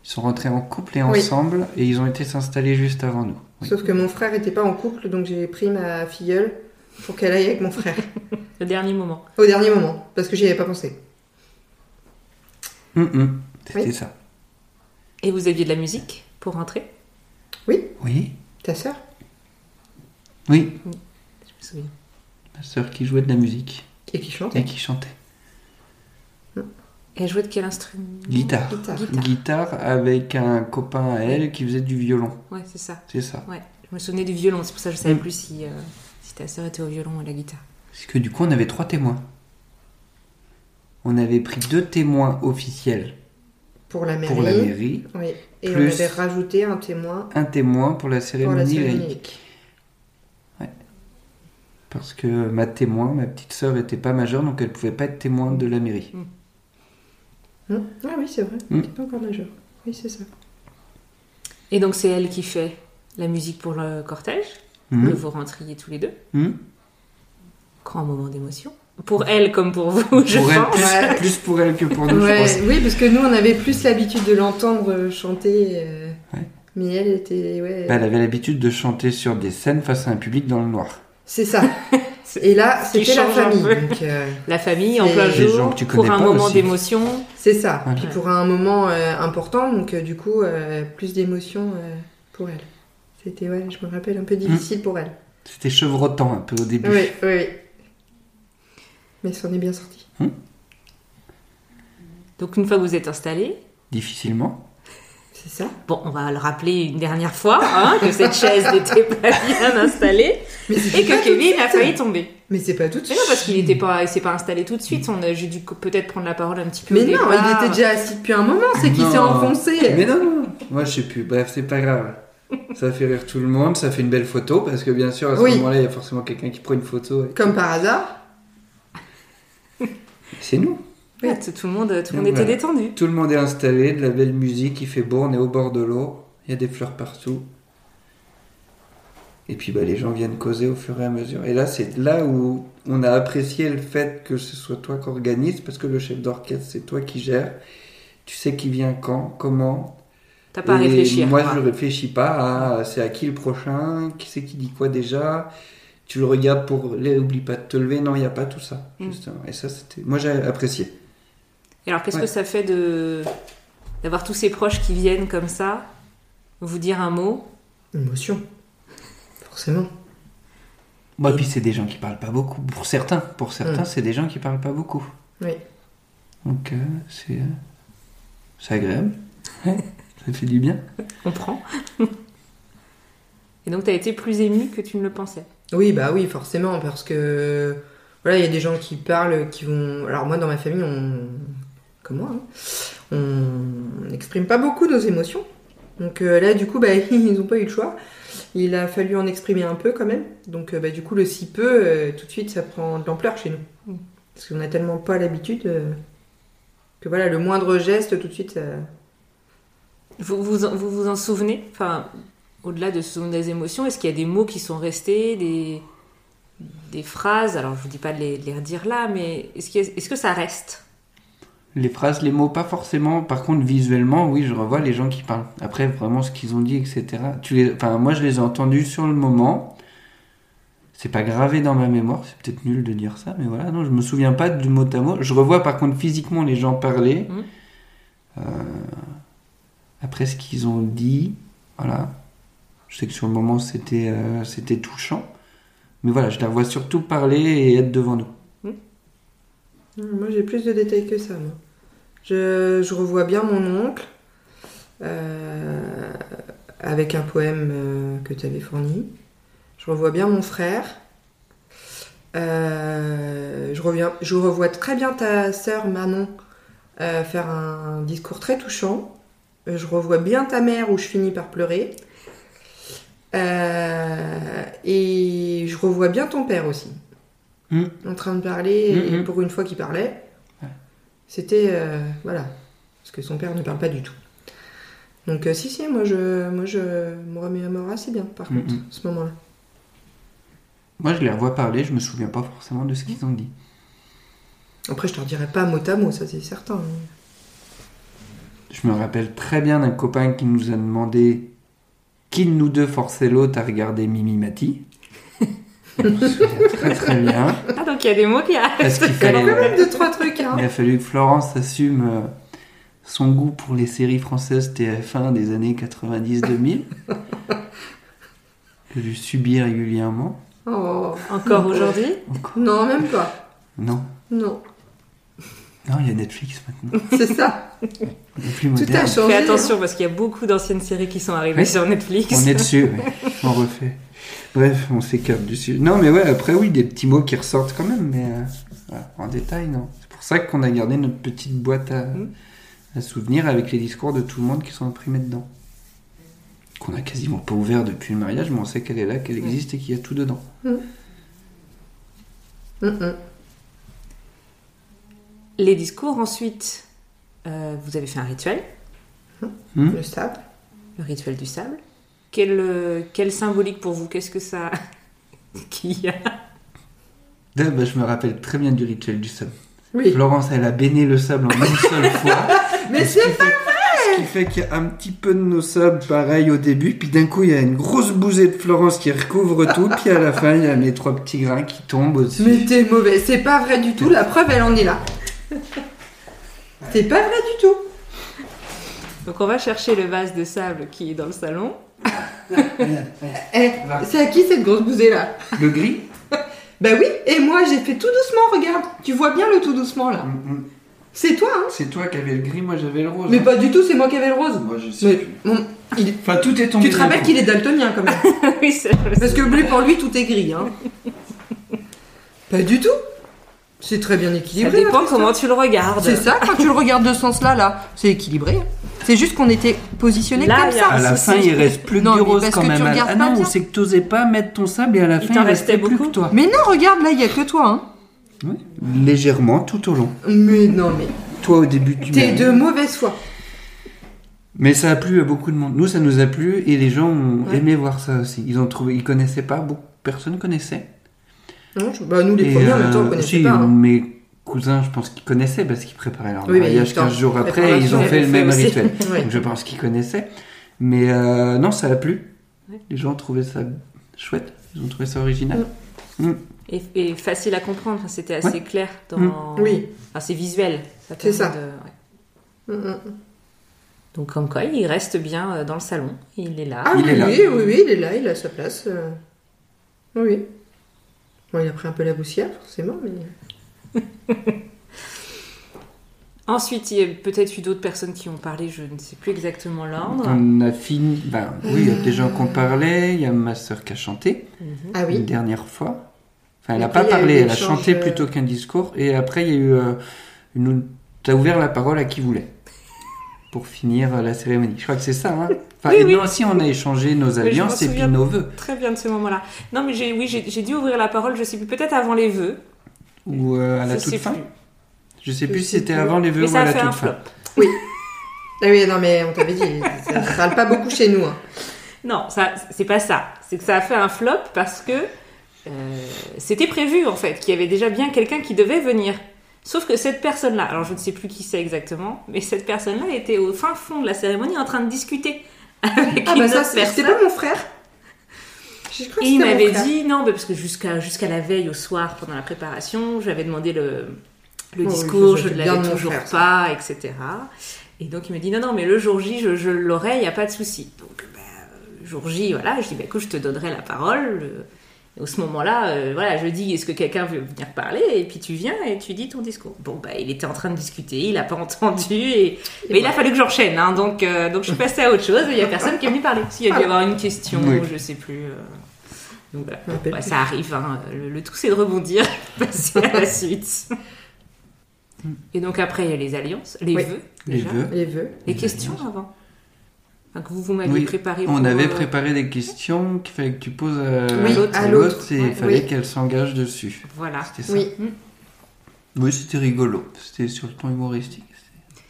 S1: Ils sont rentrés en couple et
S2: Oui.
S1: ensemble, et ils ont été s'installer juste avant nous. Oui.
S2: Sauf que mon frère était pas en couple, donc j'ai pris ma filleule pour qu'elle aille avec mon frère.
S3: Le dernier moment.
S2: Au dernier moment, parce que j'y avais pas pensé.
S1: Hum, hum, C'était
S2: Oui.
S1: ça.
S3: Et vous aviez de la musique pour rentrer?
S1: Oui,
S2: Ta sœur?
S1: Oui,
S3: Je me souviens.
S1: ma sœur qui jouait de la musique
S2: Et qui chante
S1: et qui chantait.
S3: Elle jouait de quel instrument?
S1: Guitare.
S2: Guitare.
S3: Guitare.
S1: Guitare avec un copain à elle qui faisait du violon.
S3: Ouais, c'est ça.
S1: C'est ça.
S3: Ouais. Je me souvenais du violon, c'est pour ça que je savais
S1: Mm.
S3: plus si, euh, si ta sœur était au violon ou à la guitare.
S1: Parce que du coup, on avait trois témoins. On avait pris deux témoins officiels
S2: Pour la mairie.
S1: pour la mairie,
S2: Oui. Et
S1: Plus-
S2: on avait rajouté un témoin
S1: un témoin pour la
S2: pour la
S1: cérémonie
S2: cérémonie.
S1: Parce que ma témoin, ma petite sœur, était pas majeure, donc elle pouvait pas être témoin de la mairie.
S2: Hum Ah oui, c'est vrai.
S1: Mm.
S2: T'es pas encore majeur. Oui, c'est ça.
S3: Et donc c'est elle qui fait la musique pour le cortège, que vous rentriez tous les deux.
S1: Mhm.
S3: Grand moment d'émotion. Pour elle comme pour vous, je
S1: elle,
S3: pense.
S1: plus,
S2: Ouais.
S1: plus pour elle que pour nous, je
S2: Ouais,
S1: pense.
S2: oui, parce que nous, on avait plus l'habitude de l'entendre chanter. euh,
S1: Ouais.
S2: Mais elle était. Ouais,
S1: Elle avait l'habitude de chanter sur des scènes face à un public dans le noir.
S2: C'est ça. Et là, c'était la famille. Donc, euh,
S3: La famille en plein jour,
S1: gens que tu
S3: pour un moment d'émotion.
S2: c'est ça.
S1: Voilà.
S2: Puis pour un moment euh, important, donc euh, du coup, euh, plus d'émotion euh, pour elle. C'était, ouais, je me rappelle, un peu difficile pour elle.
S1: C'était chevrotant un peu au début.
S2: Oui, oui, oui. Mais ça en est bien sorti.
S3: Donc une fois que vous êtes installés,
S1: Difficilement.
S2: C'est ça.
S3: bon, on va le rappeler une dernière fois, hein, que cette chaise n'était pas bien installée
S2: Mais
S3: et que Kevin a failli tomber.
S2: Mais c'est pas tout de
S3: Mais
S2: suite.
S3: non, parce qu'il n'était pas, il s'est pas installé tout de suite. On a, j'ai dû peut-être prendre la parole un petit peu.
S2: Mais
S3: au
S2: non,
S3: départ.
S2: il était déjà assis depuis un moment, c'est qu'il s'est enfoncé.
S1: Mais non, non, moi je sais plus. Bref, c'est pas grave. Ça fait rire tout le monde, ça fait une belle photo parce que bien sûr à ce
S2: Oui.
S1: moment-là il y a forcément quelqu'un qui prend une photo. et-
S2: Comme par hasard.
S1: C'est nous.
S3: Ouais, tout le monde, tout le monde
S1: Et
S3: était
S1: voilà.
S3: détendu.
S1: Tout le monde est installé, de la belle musique, il fait beau, on est au bord de l'eau, il y a des fleurs partout. Et puis bah, les gens viennent causer au fur et à mesure. Et là, c'est là où on a apprécié le fait que ce soit toi qui organise, parce que le chef d'orchestre, c'est toi qui gères. Tu sais qui vient quand, comment.
S3: T'as pas à
S1: Et
S3: réfléchir.
S1: Moi,
S3: quoi.
S1: je ne réfléchis pas à c'est à qui le prochain, qui c'est qui dit quoi déjà. Tu le regardes pour. les- Oublie pas de te lever. Non, il n'y a pas tout ça,
S3: Mm.
S1: justement. Et ça, c'était. Moi, j'ai apprécié.
S3: Et alors, qu'est-ce
S1: Ouais.
S3: que ça fait de d'avoir tous ces proches qui viennent comme ça, vous dire un mot?
S2: Émotion. Forcément.
S1: Moi,
S3: Et-
S1: puis c'est des gens qui parlent pas beaucoup. Pour certains, pour certains,
S2: Mm.
S1: c'est des gens qui parlent pas beaucoup.
S2: Oui.
S1: Donc, euh, c'est. euh, c'est agréable. ça fait du bien.
S3: On prend. Et donc, t'as été plus ému que tu ne le pensais?
S2: Oui, bah oui, forcément, parce que voilà, il y a des gens qui parlent, qui vont. Alors moi, dans ma famille, on, comme moi, hein, on n'exprime pas beaucoup nos émotions. Donc euh, là, du coup, bah, ils n'ont pas eu le choix. Il a fallu en exprimer un peu quand même. Donc, euh, bah, du coup, le si peu, euh, tout de suite, ça prend de l'ampleur chez nous. Parce qu'on n'a tellement pas l'habitude que voilà, le moindre geste, tout de suite, ça...
S3: Vous vous, en- vous, vous en souvenez? Enfin, au-delà de ce des émotions, est-ce qu'il y a des mots qui sont restés, des, des phrases? Alors, je vous dis pas de les, de les redire là, mais est-ce, a- est-ce que ça reste?
S1: Les phrases, les mots, pas forcément. Par contre, visuellement, oui, je revois les gens qui parlent. Après, vraiment, ce qu'ils ont dit, etc. Tu les... enfin, moi, je les ai entendus sur le moment. C'est pas gravé dans ma mémoire. C'est peut-être nul de dire ça, mais voilà. Non, je me souviens pas du mot à mot. Je revois, par contre, physiquement les gens parler.
S3: Mhm.
S1: Euh, Après, ce qu'ils ont dit, voilà. Je sais que sur le moment, c'était euh, c'était touchant. Mais voilà, je la vois surtout parler et être devant nous.
S2: Moi, j'ai plus de détails que ça. Moi. Je, revois bien mon oncle euh, avec un poème euh, que tu avais fourni. Je revois bien mon frère. Euh, je, reviens, je revois très bien ta sœur Manon faire un discours très touchant. Je revois bien ta mère où je finis par pleurer. Et je revois bien ton père aussi
S1: Mm.
S2: en train de parler, et
S1: Mhm.
S2: pour une fois qu'il parlait,
S1: Ouais.
S2: c'était. euh, voilà. Parce que son père ne parle pas du tout. Donc, euh, si, si, moi je, moi, je me remémore assez bien, par contre, ce moment-là.
S1: Moi, je les revois parler, je me souviens pas forcément de ce qu'ils ont dit.
S2: Après, je te redirai pas mot à mot, ça c'est certain.
S1: Je me rappelle très bien d'un copain qui nous a demandé qui de nous deux forçait l'autre à regarder Mimi Mati. Je me souviens très très bien.
S3: Ah, donc il y a des mots qui
S1: Parce
S3: restent.
S1: qu'il
S2: Il y a
S1: fallait.
S2: quand même deux, trois trucs, hein.
S1: Il a fallu que Florence assume euh, son goût pour les séries françaises TF1 des années 90-2000. que je subis régulièrement.
S2: Oh.
S3: Encore aujourd'hui?
S1: Encore.
S2: Non, même pas.
S1: Non.
S2: Non,
S1: Non, il y a Netflix maintenant.
S2: c'est ça.
S1: Plus
S2: Tout a
S1: moderne.
S2: changé.
S3: Fais attention parce qu'il y a beaucoup d'anciennes séries qui sont arrivées
S1: Oui.
S3: sur Netflix.
S1: On est dessus, ouais. on refait. Bref, on s'écarte du sujet. Non, mais ouais, après, oui, des petits mots qui ressortent quand même, mais euh, en détail, non. C'est pour ça qu'on a gardé notre petite boîte à,
S3: Mm.
S1: à souvenirs avec les discours de tout le monde qui sont imprimés dedans. Qu'on a quasiment pas ouvert depuis le mariage, mais on sait qu'elle est là, qu'elle existe et qu'il y a tout dedans.
S2: Mm, mm.
S3: Les discours, ensuite, euh, vous avez fait un rituel,
S1: Hmm
S2: Le sable.
S3: le rituel du sable. Quel, euh, quel symbolique pour vous? Qu'est-ce que ça. qu'il y a?
S1: Là, bah, je me rappelle très bien du rituel du sable.
S2: Oui.
S1: Florence, elle a baigné le sable en une seule fois.
S2: Mais
S1: ce
S2: c'est
S1: qui fait, ce qui fait qu'il y a un petit peu de nos sables pareil au début, puis d'un coup il y a une grosse bousée de Florence qui recouvre tout, puis à la fin il y a mes trois petits grains qui tombent aussi.
S2: Mais t'es mauvais, c'est pas vrai du tout, la preuve elle en est là. C'est pas vrai du tout.
S3: Donc on va chercher le vase de sable qui est dans le salon.
S2: Eh, c'est à qui cette grosse bousée là?
S1: Le gris?
S2: Bah oui, et moi j'ai fait tout doucement, regarde. Tu vois bien le tout doucement là.
S1: Mm,
S2: C'est toi, hein
S1: C'est toi qui avais le gris, moi j'avais le rose.
S2: Mais
S1: hein.
S2: pas du tout, c'est moi qui avais le rose.
S1: Moi je sais
S2: Mais
S1: plus.
S2: bon, il-
S1: Enfin tout est tombé.
S2: tu te rappelles qu'il est daltonien quand même.
S3: oui, c'est
S2: Parce que lui, pour lui, tout est gris. Hein. Pas du tout. C'est très bien
S3: Ça
S2: équilibré.
S3: dépend
S2: notre
S3: comment tu le regardes.
S2: C'est ça, quand tu le regardes de ce sens-là, là, c'est équilibré. C'est juste qu'on était positionné comme ça.
S1: À la fin il reste plus que
S2: Non,
S1: du rose
S2: parce
S1: quand
S2: que tu
S1: même.
S2: regardes
S1: ah
S2: pas
S1: non,
S2: bien.
S1: c'est que t'osais pas mettre ton sable et à la
S3: Il
S1: fin il restait
S3: restait
S1: plus
S3: beaucoup
S1: que toi.
S2: Mais non, regarde, là, il y a que toi. Hein.
S1: Oui, Légèrement tout au long.
S2: Mais non, mais
S1: Toi au début tu
S2: t'es de mauvaise foi.
S1: Mais ça a plu à beaucoup de monde. Nous, ça nous a plu et les gens ont
S2: Ouais.
S1: aimé voir ça aussi. Ils ont trouvé, ils connaissaient pas, beaucoup, personne connaissait.
S2: Non, je- bah, nous, les premiers, en même temps, on
S1: euh,
S2: connaissait
S1: si,
S2: pas. hein.
S1: Mes cousins, je pense qu'ils connaissaient parce qu'ils préparaient leur
S2: Oui, mais
S1: mariage
S2: attends,
S1: 15 jours après et ils ont fait
S3: le
S1: même
S3: aussi.
S1: rituel.
S2: Ouais.
S1: Donc je pense qu'ils connaissaient. Mais euh, non, ça a plu.
S3: Ouais.
S1: Les gens ont trouvé ça chouette. Ils ont trouvé ça original.
S3: Et, et facile à comprendre, c'était assez
S1: Ouais.
S3: clair dans.
S1: Mm.
S2: Oui.
S3: Enfin, c'est visuel.
S2: C'est ça.
S3: de- ouais.
S2: Mm, mm.
S3: Donc comme quoi, il reste bien euh, dans le salon. Il est là.
S2: Ah
S1: Il
S2: oui,
S1: est là.
S2: oui, oui, il est là, il a sa place. Oui. Bon, il a pris un peu la poussière, forcément, mais.
S3: Ensuite, il y a peut-être eu d'autres personnes qui ont parlé, je ne sais plus exactement l'ordre.
S1: On a fini. Ben, oui, il y a des gens qui ont parlé. Il y a ma sœur qui a chanté.
S2: Ah
S1: une dernière fois. Enfin, elle n'a pas parlé, elle a chanté
S2: euh,
S1: plutôt qu'un discours. Et après, il y a eu euh, une. T'as ouvert la parole à qui voulait pour finir la cérémonie. Je crois que c'est ça. Hein enfin,
S3: Oui,
S1: et
S3: oui.
S1: nous aussi, on a échangé nos alliances et puis nos vœux.
S3: Très bien de ce moment-là. Non, mais j'ai, oui, j'ai, dû ouvrir la parole, je sais plus, peut-être avant les vœux.
S1: Ou euh, à la
S3: je
S1: toute fin.
S3: plus.
S1: Je sais
S2: Je
S1: plus si c'était avant les vœux
S3: Mais
S1: ou
S3: ça
S1: à
S3: a
S1: la
S3: fait
S1: toute
S3: un
S1: fin.
S3: flop.
S2: Ah oui, non, mais on t'avait dit, ça ne parle pas beaucoup chez nous. hein.
S3: Non, ça, c'est pas ça. C'est que ça a fait un flop parce que euh, c'était prévu en fait, qu'il y avait déjà bien quelqu'un qui devait venir. Sauf que cette personne-là, alors je ne sais plus qui c'est exactement, mais cette personne-là était au fin fond de la cérémonie en train de discuter avec
S2: Ah
S3: une
S2: bah ça,
S3: autre personne.
S2: pas mon frère. Je crois que
S3: Et il m'avait dit non, mais parce que jusqu'à jusqu'à la veille au soir pendant la préparation, j'avais demandé le, le
S2: Oh,
S3: discours,
S2: je
S3: ne l'avais toujours
S2: frère,
S3: pas, etc. Et donc il me dit non, non, mais le jour J, je, je l'aurai, il n'y a pas de souci. Donc le jour J, voilà, je dis bah, écoute, je te donnerai la parole. euh, au ce moment-là, euh, voilà, je dis est-ce que quelqu'un veut venir parler? Et puis tu viens et tu dis ton discours. Bon, bah il était en train de discuter, il n'a pas entendu et, mais il a fallu que j'enchaîne, hein, donc, euh, donc je suis passée à autre chose et il n'y a personne qui est venu parler. S'il y a dû y avoir une question,
S1: Oui.
S3: je sais plus. euh, Donc voilà. Ça arrive, hein. le, le tout c'est de rebondir, passer à la suite. Et donc après il y a les alliances, les
S2: Oui.
S3: vœux,
S1: Les vœux.
S3: les
S2: Les vœux.
S1: les
S3: questions
S1: alliances.
S3: avant. Enfin, que vous vous m'aviez
S1: Oui,
S3: préparé.
S1: On
S3: pour,
S1: avait
S3: euh,
S1: préparé des questions qu'il fallait que tu poses à
S2: Oui,
S1: l'autre et il
S3: Ouais.
S1: fallait
S2: Oui.
S1: qu'elle s'engage dessus.
S3: Voilà.
S1: C'était ça.
S2: Oui.
S1: Oui, c'était rigolo. C'était sur le ton humoristique.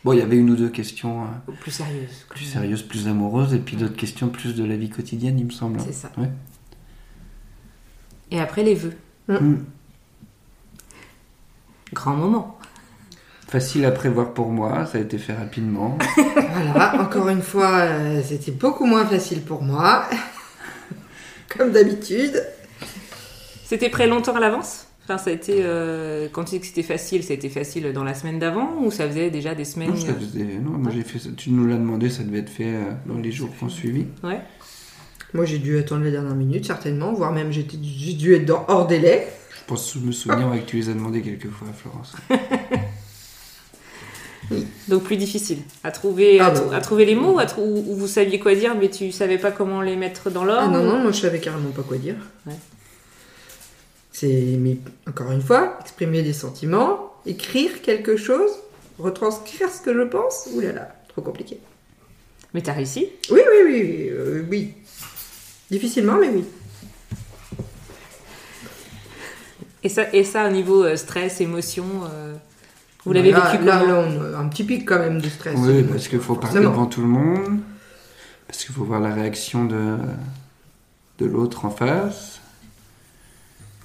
S1: Bon, il y avait une ou deux questions euh,
S3: Plus sérieuse.
S1: plus sérieuses, plus amoureuses, et puis d'autres questions plus de la vie quotidienne, il me semble.
S3: C'est ça.
S1: Ouais.
S3: Et après les vœux.
S1: Mm.
S3: Grand moment.
S1: Facile à prévoir pour moi, ça a été fait rapidement.
S2: Voilà, encore une fois, euh, c'était beaucoup moins facile pour moi. Comme d'habitude.
S3: C'était prêt longtemps à l'avance? Enfin, ça a été euh, quand tu dis que c'était facile, ça a été facile dans la semaine d'avant ou ça faisait déjà des semaines
S1: Non, ça faisait- non, moi j'ai fait ça. Tu nous l'as demandé, ça devait être fait euh, dans les jours qui ont suivi.
S3: Ouais.
S2: Moi, j'ai dû attendre la dernière minute, certainement, voire même j'ai dû être dans hors délai.
S1: Je pense me souvenir que tu les as demandé quelques fois, Florence.
S3: Donc plus difficile à trouver,
S2: Ah
S3: à,
S2: ouais.
S3: à trouver les mots, à trou- ou vous saviez quoi dire, mais tu savais pas comment les mettre dans l'ordre.
S2: Ah non, non, moi je savais carrément pas quoi dire.
S3: Ouais.
S2: C'est, mais encore une fois, exprimer des sentiments, écrire quelque chose, retranscrire ce que je pense, là là, trop compliqué.
S3: Mais t'as réussi?
S2: Oui, oui, oui, oui, euh, oui. Difficilement, mais oui.
S3: Et ça, et ça au niveau euh, stress, émotion, euh, vous l'avez vécu
S2: là, là, on a un petit pic quand même de stress.
S1: Oui,
S2: euh,
S1: parce qu'il faut parler devant tout le monde, parce qu'il faut voir la réaction de, de l'autre en face.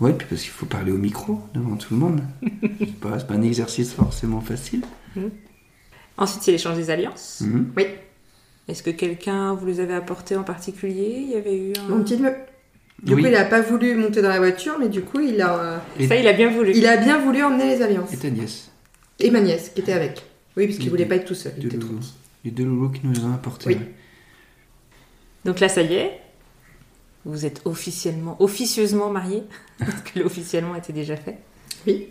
S1: Ouais, puis parce qu'il faut parler au micro devant tout le monde. c'est pas, pas un exercice forcément facile.
S3: Ensuite, c'est l'échange des alliances.
S1: Mhm.
S2: Oui,
S3: Est-ce que quelqu'un vous les avait apportés en particulier? Il y avait eu un...
S2: mon petit neveu. Du
S1: Oui.
S2: coup, il a pas voulu monter dans la voiture, mais du coup, il a, euh,
S3: Ça, il a bien voulu.
S2: il a bien voulu emmener les alliances.
S1: Et ta nièce,
S2: Et ma nièce, qui était avec. Oui, parce qu'il voulait
S1: deux-
S2: pas être tout seul. Il
S1: deux
S2: était trop
S1: loulous.
S2: petit.
S1: les deux loulous qui nous les ont apportés.
S2: Oui.
S1: ouais.
S3: Donc là, ça y est, vous êtes officiellement, officieusement mariés, parce que l'officiellement était déjà fait.
S2: Oui.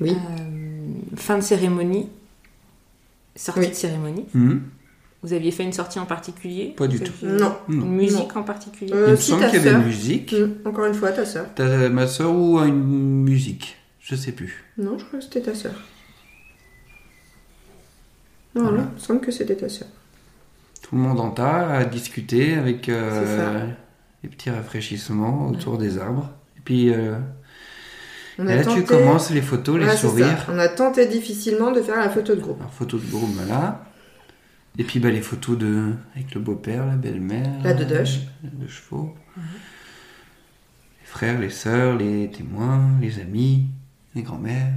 S2: Oui.
S3: Euh, fin de cérémonie, sortie
S2: Oui.
S3: de cérémonie.
S1: Mhm.
S3: Vous aviez fait une sortie en particulier?
S1: Pas du tout.
S2: Non.
S3: Une
S1: Non.
S3: musique en particulier?
S2: Euh,
S1: Il me
S2: si,
S1: semble
S2: ta
S1: qu'il y avait une musique.
S2: Mm, Encore une fois, ta sœur.
S1: T'as ma soeur ou une musique? Je sais plus.
S2: Non, je crois que c'était ta sœur. Non,
S1: Voilà.
S2: il me semble que c'était ta sœur.
S1: Tout le monde en tas à discuter avec euh, les petits rafraîchissements autour des arbres. Et puis euh, et là,
S2: tenté...
S1: tu commences les photos, les
S2: Ouais,
S1: sourires.
S2: On a tenté difficilement de faire la photo de groupe.
S1: Alors, photos de groupe, voilà. Et puis bah, les photos de avec le beau-père, la belle-mère.
S2: La dodoche.
S1: euh, De chevaux. Les frères, les sœurs, les témoins, les amis, les grands-mères.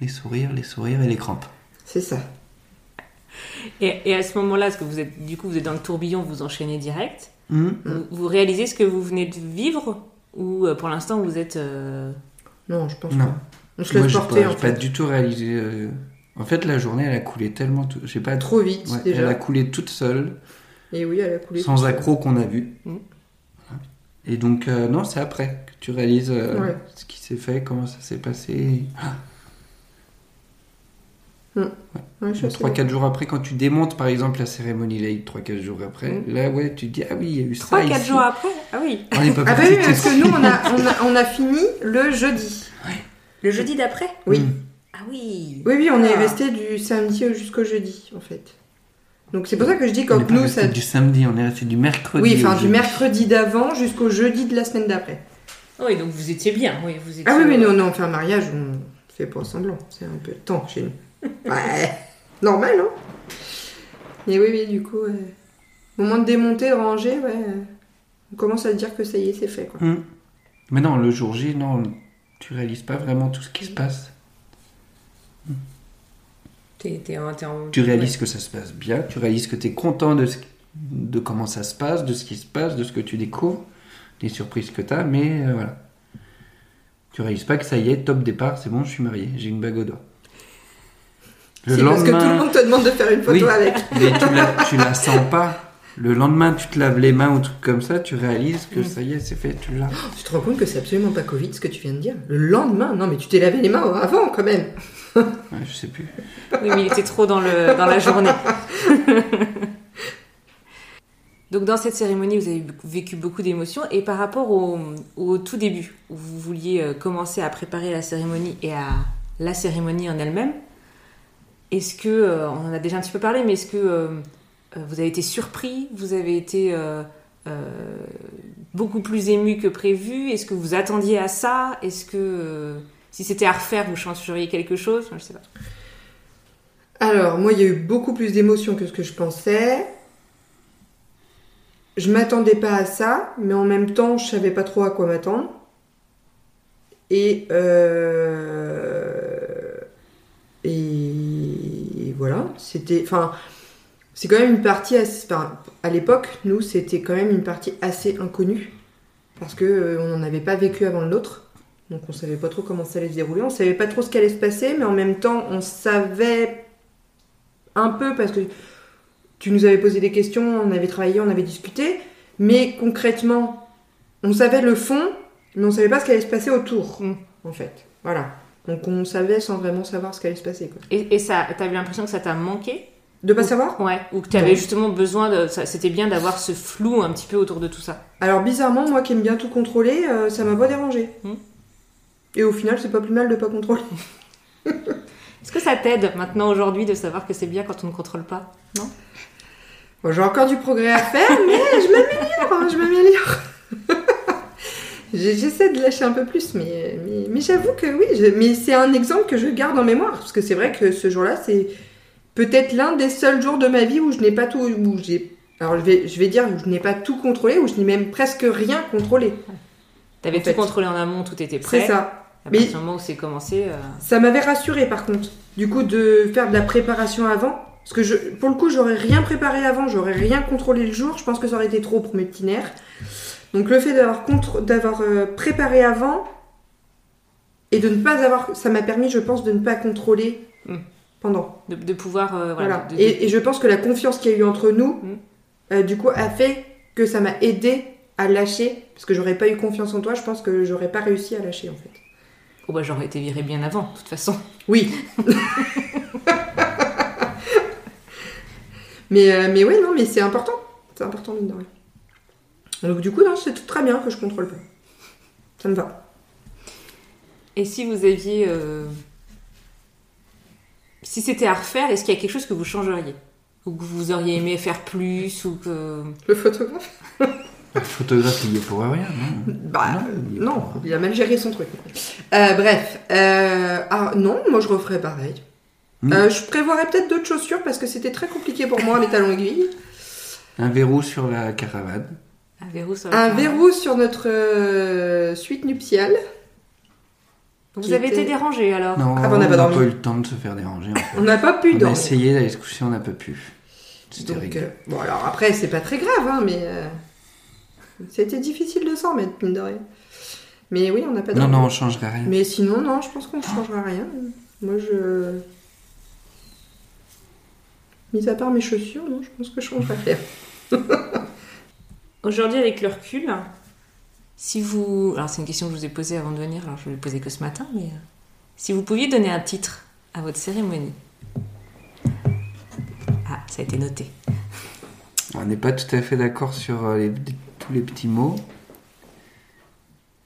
S1: Les sourires, les sourires et les crampes.
S2: C'est ça.
S3: et, et à ce moment-là, parce que vous êtes, du coup, vous êtes dans le tourbillon, vous enchaînez direct.
S1: Mhm.
S3: Vous, vous réalisez ce que vous venez de vivre ou euh, pour l'instant vous êtes euh,
S2: Non, je pense
S1: Non.
S2: pas. On se laisse porter
S1: pas,
S2: en
S1: du tout réalisé. euh, En fait, la journée, elle a coulé tellement. tout- J'ai pas
S2: Trop vite
S1: Ouais,
S2: déjà.
S1: Elle a coulé toute seule,
S2: Et oui, elle a coulé.
S1: sans accroc qu'on a vu. Voilà. Et donc, euh, non, c'est après que tu réalises euh,
S2: Ouais.
S1: ce qui s'est fait, comment ça s'est passé. Ah,
S2: Ouais, je sais.
S1: 3-4 jours après, quand tu démontes par exemple la cérémonie laïque, 3-4 jours après,
S3: Mhm.
S1: là, ouais, tu te dis, ah oui, il y a eu ça.
S3: 3-4
S1: ici.
S3: jours après? Ah oui
S1: On n'est pas
S2: Ah bah oui, parce que nous, on a, on a, on a fini le jeudi.
S3: Le jeudi d'après?
S2: Oui.
S1: Mhm.
S3: Ah oui
S2: Oui, oui, on est
S3: Ah.
S2: resté du samedi jusqu'au jeudi, en fait. Donc c'est pour ça que je dis quand nous, ça...
S1: du samedi, on est resté du mercredi.
S2: Oui, enfin du mercredi d'avant jusqu'au jeudi de la semaine d'après.
S3: Oui, donc vous étiez bien, oui, vous étiez...
S2: Ah oui, mais nous, on fait un mariage, on fait pas semblant. C'est un peu de temps chez nous. Ouais, normal, hein Et oui, oui, du coup, euh, au moment de démonter, de ranger, ouais, euh, on commence à se dire que ça y est, c'est fait, quoi.
S1: Mhm. Mais non, le jour J, non, tu réalises pas vraiment tout ce qui se passe.
S3: T'es, t'es en- t'es en-
S1: Tu réalises que ça se passe bien, tu réalises que tu es content de, ce- de comment ça se passe, de ce qui se passe, de ce que tu découvres, des surprises que tu as, mais euh, voilà. Tu réalises pas que ça y est, top départ, c'est bon, je suis marié, j'ai une bague au doigt.
S2: C'est parce que tout le monde te demande de faire une photo
S1: Oui.
S2: avec.
S1: mais tu la, tu la sens pas. Le lendemain, tu te laves les mains ou truc comme ça, tu réalises que
S3: Mm.
S1: ça y est, c'est fait, tu l'as.
S2: Tu te rends compte que c'est absolument pas Covid ce que tu viens de dire? Le lendemain? Non, mais tu t'es lavé les mains avant quand même.
S1: Ouais, je sais plus.
S3: Oui, mais il était trop dans, le, dans la journée. Donc dans cette cérémonie, vous avez vécu beaucoup d'émotions. Et par rapport au, au tout début, où vous vouliez euh, commencer à préparer la cérémonie et à la cérémonie en elle-même, est-ce que, euh, on en a déjà un petit peu parlé, mais est-ce que euh, euh, vous avez été surpris Vous avez été beaucoup plus ému que prévu Est-ce que vous attendiez à ça Est-ce que si c'était à refaire, vous changeriez quelque chose Enfin, Je sais pas.
S2: Alors, moi, il y a eu beaucoup plus d'émotions que ce que je pensais. Je m'attendais pas à ça, mais en même temps, je savais pas trop à quoi m'attendre et voilà, c'était, enfin, c'est quand même une partie assez, enfin, à l'époque, nous, c'était quand même une partie assez inconnue parce que euh, on n'en avait pas vécu avant l'autre. Donc on savait pas trop comment ça allait se dérouler, on savait pas trop ce qui allait se passer, mais en même temps on savait un peu parce que tu nous avais posé des questions, on avait travaillé, on avait discuté, mais concrètement on savait le fond, mais on savait pas ce qui allait se passer autour,
S3: Mm.
S2: en fait. Voilà. Donc on savait sans vraiment savoir ce qui allait se passer. Quoi.
S3: Et, et ça, t'avais l'impression que ça t'a manqué?
S2: De pas savoir?
S3: Ouais. Ou que t'avais justement besoin de. C'était bien d'avoir ce flou un petit peu autour de tout ça?
S2: Alors bizarrement, moi qui aime bien tout contrôler, euh, ça m'a pas dérangé.
S3: Mm.
S2: Et au final, c'est pas plus mal de pas contrôler.
S3: Est-ce que ça t'aide maintenant aujourd'hui de savoir que c'est bien quand on ne contrôle pas? Non?
S2: Bon, J'ai encore du progrès à faire, mais je m'améliore, hein, je m'améliore. J'essaie de lâcher un peu plus, mais, mais, mais j'avoue que oui, je- mais c'est un exemple que je garde en mémoire, parce que c'est vrai que ce jour-là, c'est peut-être l'un des seuls jours de ma vie où je n'ai pas tout, où j'ai, alors je vais, je vais dire où je n'ai pas tout contrôlé, où je n'ai même presque rien contrôlé.
S3: T'avais tout
S2: fait.
S3: contrôlé en amont, tout était prêt.
S2: C'est ça.
S3: À
S2: Mais-
S3: partir du moment où c'est commencé. euh,
S2: Ça m'avait rassuré par contre, du coup, de faire de la préparation avant. Parce que je, pour le coup, j'aurais rien préparé avant, j'aurais rien contrôlé le jour. Je pense que ça aurait été trop pour mes petits nerfs. Donc le fait d'avoir contre- d'avoir euh, préparé avant et de ne pas avoir, ça m'a permis, je pense, de ne pas contrôler
S3: Mm.
S2: pendant.
S3: de, de pouvoir. euh, voilà.
S2: Voilà.
S3: de- de-
S2: Et, et je pense que la confiance qu'il y a eu entre nous,
S3: Mm.
S2: euh, du coup, a fait que ça m'a aidé à lâcher. Parce que j'aurais pas eu confiance en toi, je pense que j'aurais pas réussi à lâcher en fait.
S3: Oh bah j'aurais été virée bien avant, de toute façon.
S2: Oui. mais, euh, mais oui, non, mais c'est important. C'est important, mine de rien. Donc, du coup, non, c'est tout très bien que je contrôle pas. Ça me va.
S3: Et si vous aviez. euh, Si c'était à refaire, est-ce qu'il y a quelque chose que vous changeriez? Ou que vous auriez aimé faire plus Ou que.
S2: Le photographe?
S1: Le photographe, il y est pour rien, non?
S2: Bah,
S1: il
S2: non,
S1: pour
S2: il a mal géré son truc. Euh, bref. Euh, ah, non, moi, je referais pareil.
S1: Mm.
S2: Euh, je prévoirais peut-être d'autres chaussures parce que c'était très compliqué pour moi, les talons aiguilles.
S1: Un verrou sur la caravane.
S3: Un verrou sur la
S2: Un
S3: caméra.
S2: verrou sur notre euh, suite nuptiale.
S3: Vous avez
S2: était-
S3: été dérangé alors
S1: Non,
S2: Ah, on n'a pas dormi.
S1: eu le temps de se faire déranger. En fait.
S2: On n'a pas pu
S1: on a
S2: dormir.
S1: essayé d'aller se coucher, on n'a pas pu. C'était rigolo.
S2: euh, bon, alors après, c'est pas très grave, hein, mais euh, c'était difficile de s'en mettre, mine de rien. Mais oui, on n'a pas
S1: Non,
S2: dormi.
S1: non, on changerait rien.
S2: Mais sinon, non, je pense qu'on ne changera rien. Moi, je. Mis à part mes chaussures, non, je pense que je changerai rien.
S3: Aujourd'hui, avec le recul, si vous. Alors, c'est une question que je vous ai posée avant de venir, alors je ne l'ai posée que ce matin, mais. euh, Si vous pouviez donner un titre à votre cérémonie. Ah, ça a été noté.
S1: On n'est pas tout à fait d'accord sur euh, les- tous les petits mots.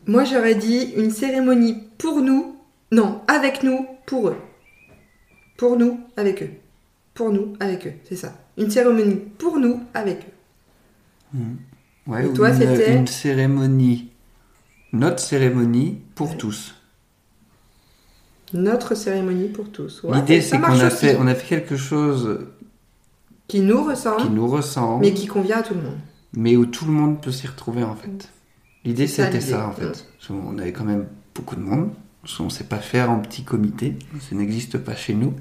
S2: Moi, j'aurais dit une cérémonie pour nous, non, avec nous, pour eux. Pour nous, avec eux. Pour nous, avec eux, c'est ça. Une cérémonie pour nous, avec eux.
S1: Ouais,
S2: Et toi,
S1: une,
S2: c'était
S1: une cérémonie. Notre cérémonie pour
S2: Ouais.
S1: tous.
S2: Notre cérémonie pour tous. Ouais,
S1: L'idée, c'est qu'on a fait, on a fait quelque chose
S2: Qui nous ressemble,
S1: qui nous ressemble,
S2: mais qui convient à tout le monde.
S1: mais où tout le monde peut s'y retrouver en fait. L'idée,
S2: C'est ça,
S1: c'était
S2: l'idée.
S1: ça en fait. Qu'on avait quand même beaucoup de monde. On ne sait pas faire en petit comité. Ça n'existe pas chez nous.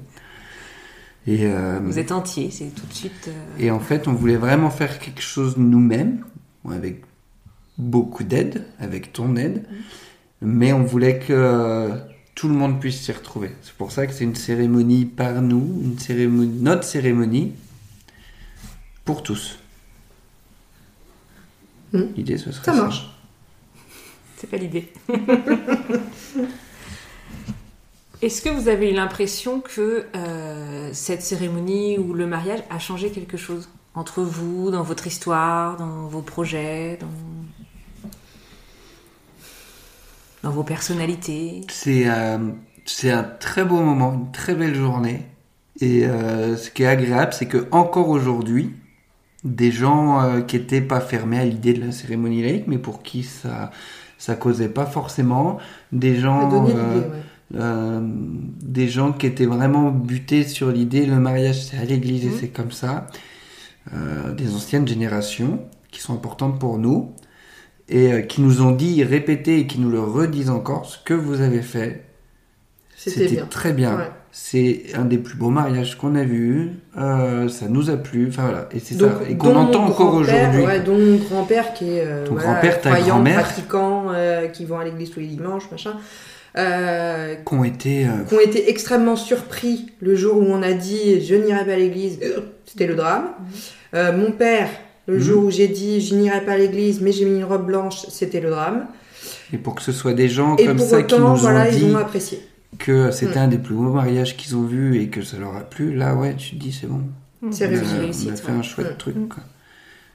S1: Et, euh,
S3: Vous êtes entier, c'est tout de suite. euh,
S1: et en fait, on voulait vraiment faire quelque chose nous-mêmes, avec beaucoup d'aide, avec ton aide, mais on voulait que tout le monde puisse s'y retrouver. C'est pour ça que c'est une cérémonie par nous, une cérémonie, notre cérémonie pour tous.
S2: Mm.
S1: L'idée, ce serait
S2: Ça marche.
S3: C'est pas l'idée. Est-ce que vous avez eu l'impression que euh, cette cérémonie ou le mariage a changé quelque chose? Entre vous, dans votre histoire, dans vos projets, dans, dans vos personnalités
S1: C'est euh, c'est un très beau moment, une très belle journée. Et euh, ce qui est agréable, c'est que encore aujourd'hui, des gens euh, qui étaient pas fermés à l'idée de la cérémonie laïque, mais pour qui ça ça causait pas forcément, des gens euh, des gens qui étaient vraiment butés sur l'idée le mariage c'est à l'église et
S3: Mhm.
S1: c'est comme ça, Euh, des anciennes générations qui sont importantes pour nous et euh, qui nous ont dit, répété et qui nous le redisent encore, ce que vous avez fait,
S2: C'était
S1: très bien.
S2: Ouais.
S1: c'est un des plus beaux mariages qu'on a vu. euh, ça nous a plu. Enfin voilà, et c'est ça, et qu'on entend encore aujourd'hui.
S2: Ouais, dont mon grand-père qui est euh, voilà,
S1: grand-père, ta
S2: croyant,
S1: grand-mère.
S2: pratiquant, euh, qui vont à l'église tous les dimanches, machin. Euh,
S1: Qui ont été.
S2: qui ont été extrêmement surpris le jour où on a dit je n'irai pas à l'église, c'était le drame. Euh, mon père, le
S1: Mhm.
S2: jour où j'ai dit je n'irai pas à l'église, mais j'ai mis une robe blanche, c'était le drame.
S1: et pour que ce soit des gens
S2: Et
S1: comme
S2: pour
S1: ça qui
S2: autant,
S1: nous
S2: voilà,
S1: ont dit
S2: ils ont apprécié.
S1: que c'était
S2: Mm.
S1: un des plus beaux mariages qu'ils ont vus et que ça leur a plu, là ouais, tu te dis c'est bon.
S2: C'est
S1: on a,
S2: réussi.
S1: on a fait
S3: ouais.
S1: un chouette
S2: Mm.
S1: truc. Quoi.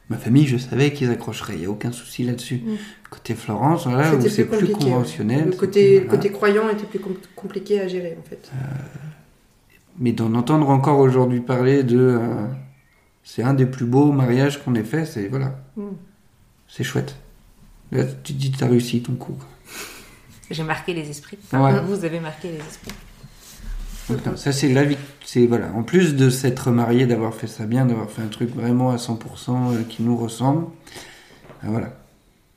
S1: Ma famille, je savais qu'ils accrocheraient, il n'y a aucun souci là-dessus.
S3: Mm.
S1: Côté Florence, voilà, où c'est
S2: plus ouais.
S1: conventionnel.
S2: Le
S1: c'est
S2: côté,
S1: voilà.
S2: croyant était plus com- compliqué à gérer en fait.
S1: Mais d'en entendre encore aujourd'hui parler de. euh, c'est un des plus beaux mariages qu'on ait fait, c'est. Voilà.
S3: Mm.
S1: C'est chouette. Là, tu te dis que tu as réussi ton coup.
S3: J'ai marqué les esprits.
S1: Ouais.
S3: Vous avez marqué les esprits.
S1: Donc, non, ça, c'est la vie. C'est, voilà. En plus de s'être marié, d'avoir fait ça bien, d'avoir fait un truc vraiment à 100% euh, qui nous ressemble, ben voilà.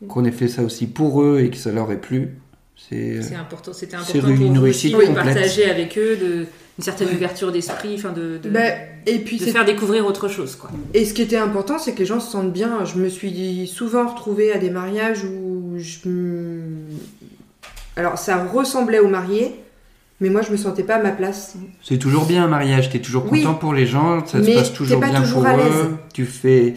S1: Qu'on ait fait ça aussi pour eux et que ça leur ait plu, c'est.
S3: C'est important, c'était
S1: c'est
S3: important pour
S1: une
S3: vous
S1: réussite
S3: aussi de
S1: complète.
S3: partager avec eux de, une certaine ouverture d'esprit, enfin de, de,
S2: Bah, et puis
S3: de faire découvrir autre chose, quoi.
S2: Et ce qui était important, c'est que les gens se sentent bien. Je me suis souvent retrouvée à des mariages où je... Alors, ça ressemblait au marié, mais moi, je me sentais pas à ma place.
S1: C'est toujours bien un mariage, t'es toujours
S2: Oui.
S1: content pour les gens, ça se passe toujours
S2: pas
S1: bien
S2: toujours
S1: pour
S2: à l'aise.
S1: eux, tu fais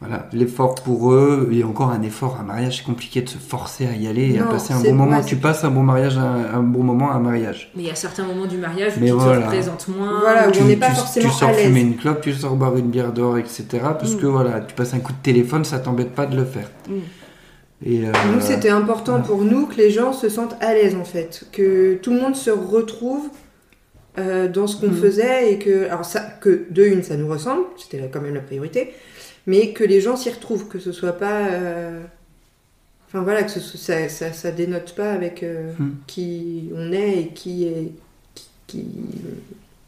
S1: voilà, l'effort pour eux, et encore un effort, un mariage, c'est compliqué de se forcer à y aller et à passer un bon moment.
S2: ouais,
S1: tu passes un bon mariage, un, un bon moment à un mariage.
S3: Mais il y a certains moments du mariage où
S1: Mais
S3: tu
S1: voilà.
S3: te représentes moins.
S2: Voilà, où
S1: tu,
S2: on n'est pas
S1: tu-
S2: forcément
S1: tu sors
S2: à l'aise.
S1: fumer une clope, tu sors boire une bière dehors, etc. Parce
S3: Mm.
S1: que voilà, tu passes un coup de téléphone, ça t'embête pas de le faire.
S3: Mm.
S1: Et, euh,
S2: Nous, c'était important pour nous que les gens se sentent à l'aise, en fait. Que tout le monde se retrouve euh, dans ce qu'on
S1: Mhm.
S2: faisait et que, alors ça, que de une, ça nous ressemble, c'était quand même la priorité, mais que les gens s'y retrouvent, que ce soit pas. euh, Enfin voilà, que ce ça, ça, ça dénote pas avec euh,
S1: Mhm.
S2: qui on est et qui est. Qui,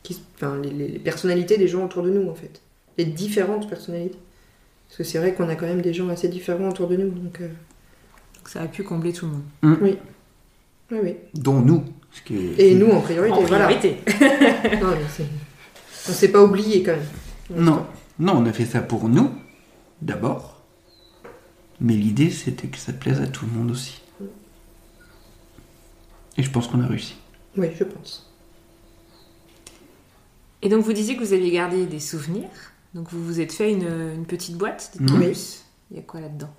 S2: qui, enfin, les, les personnalités des gens autour de nous, en fait. Les différentes personnalités. Parce que c'est vrai qu'on a quand même des gens assez différents autour de nous, donc. euh,
S3: Donc ça a pu combler tout le monde.
S2: oui, oui.
S1: dont nous. ce qui est-
S2: Et nous en priorité,
S3: en
S2: voilà. Non, mais On s'est pas oublié quand même.
S1: Non, non, on a fait ça pour nous, d'abord. Mais l'idée, c'était que ça plaise à tout le monde aussi. Et je pense qu'on a réussi.
S2: Oui, je pense.
S3: Et donc vous disiez que vous aviez gardé des souvenirs. Donc vous vous êtes fait une, une petite boîte.
S2: Oui.
S3: plus. Il y a quoi là-dedans?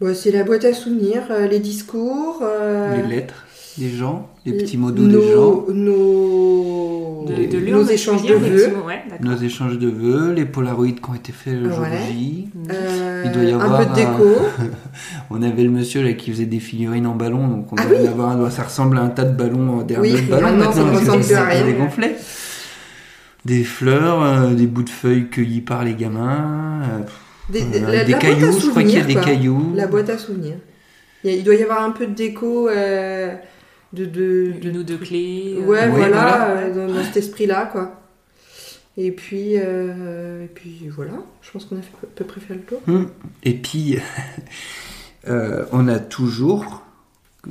S2: Bon, c'est la boîte à souvenirs, euh, les discours, euh,
S1: Les lettres des gens, les petits mots
S2: nos,
S1: doux des gens,
S2: nos,
S3: De, de
S2: nos
S3: l'urne,
S2: échanges de vœux.
S3: ouais,
S1: nos échanges de vœux, les polaroïdes qui ont été faits le jour
S2: Ouais.
S1: J.
S2: euh,
S1: Il doit y
S2: un
S1: avoir
S2: peu de déco.
S1: On avait le monsieur là qui faisait des figurines en ballon, donc on
S2: Ah oui.
S1: avoir un, ça ressemble à un tas de ballons, euh, des
S2: Oui,
S1: un ballons
S2: maintenant, ça ressemble à rien.
S1: dégonflé. Des fleurs, euh, des bouts de feuilles cueillis par les gamins, euh,
S2: Des,
S1: euh,
S2: la- la
S1: cailloux, je crois qu'il y a des cailloux.
S2: La boîte à souvenirs. Il, y a- il doit y avoir un peu de déco euh, de, de, de-
S3: Une ou deux clés. euh,
S2: Ouais,
S1: Oui,
S2: voilà,
S1: voilà.
S2: euh, dans, dans cet esprit-là, quoi. Et puis, euh, et puis voilà, je pense qu'on a fait, à peu près fait le tour.
S1: Hum. Et puis, euh, on a toujours,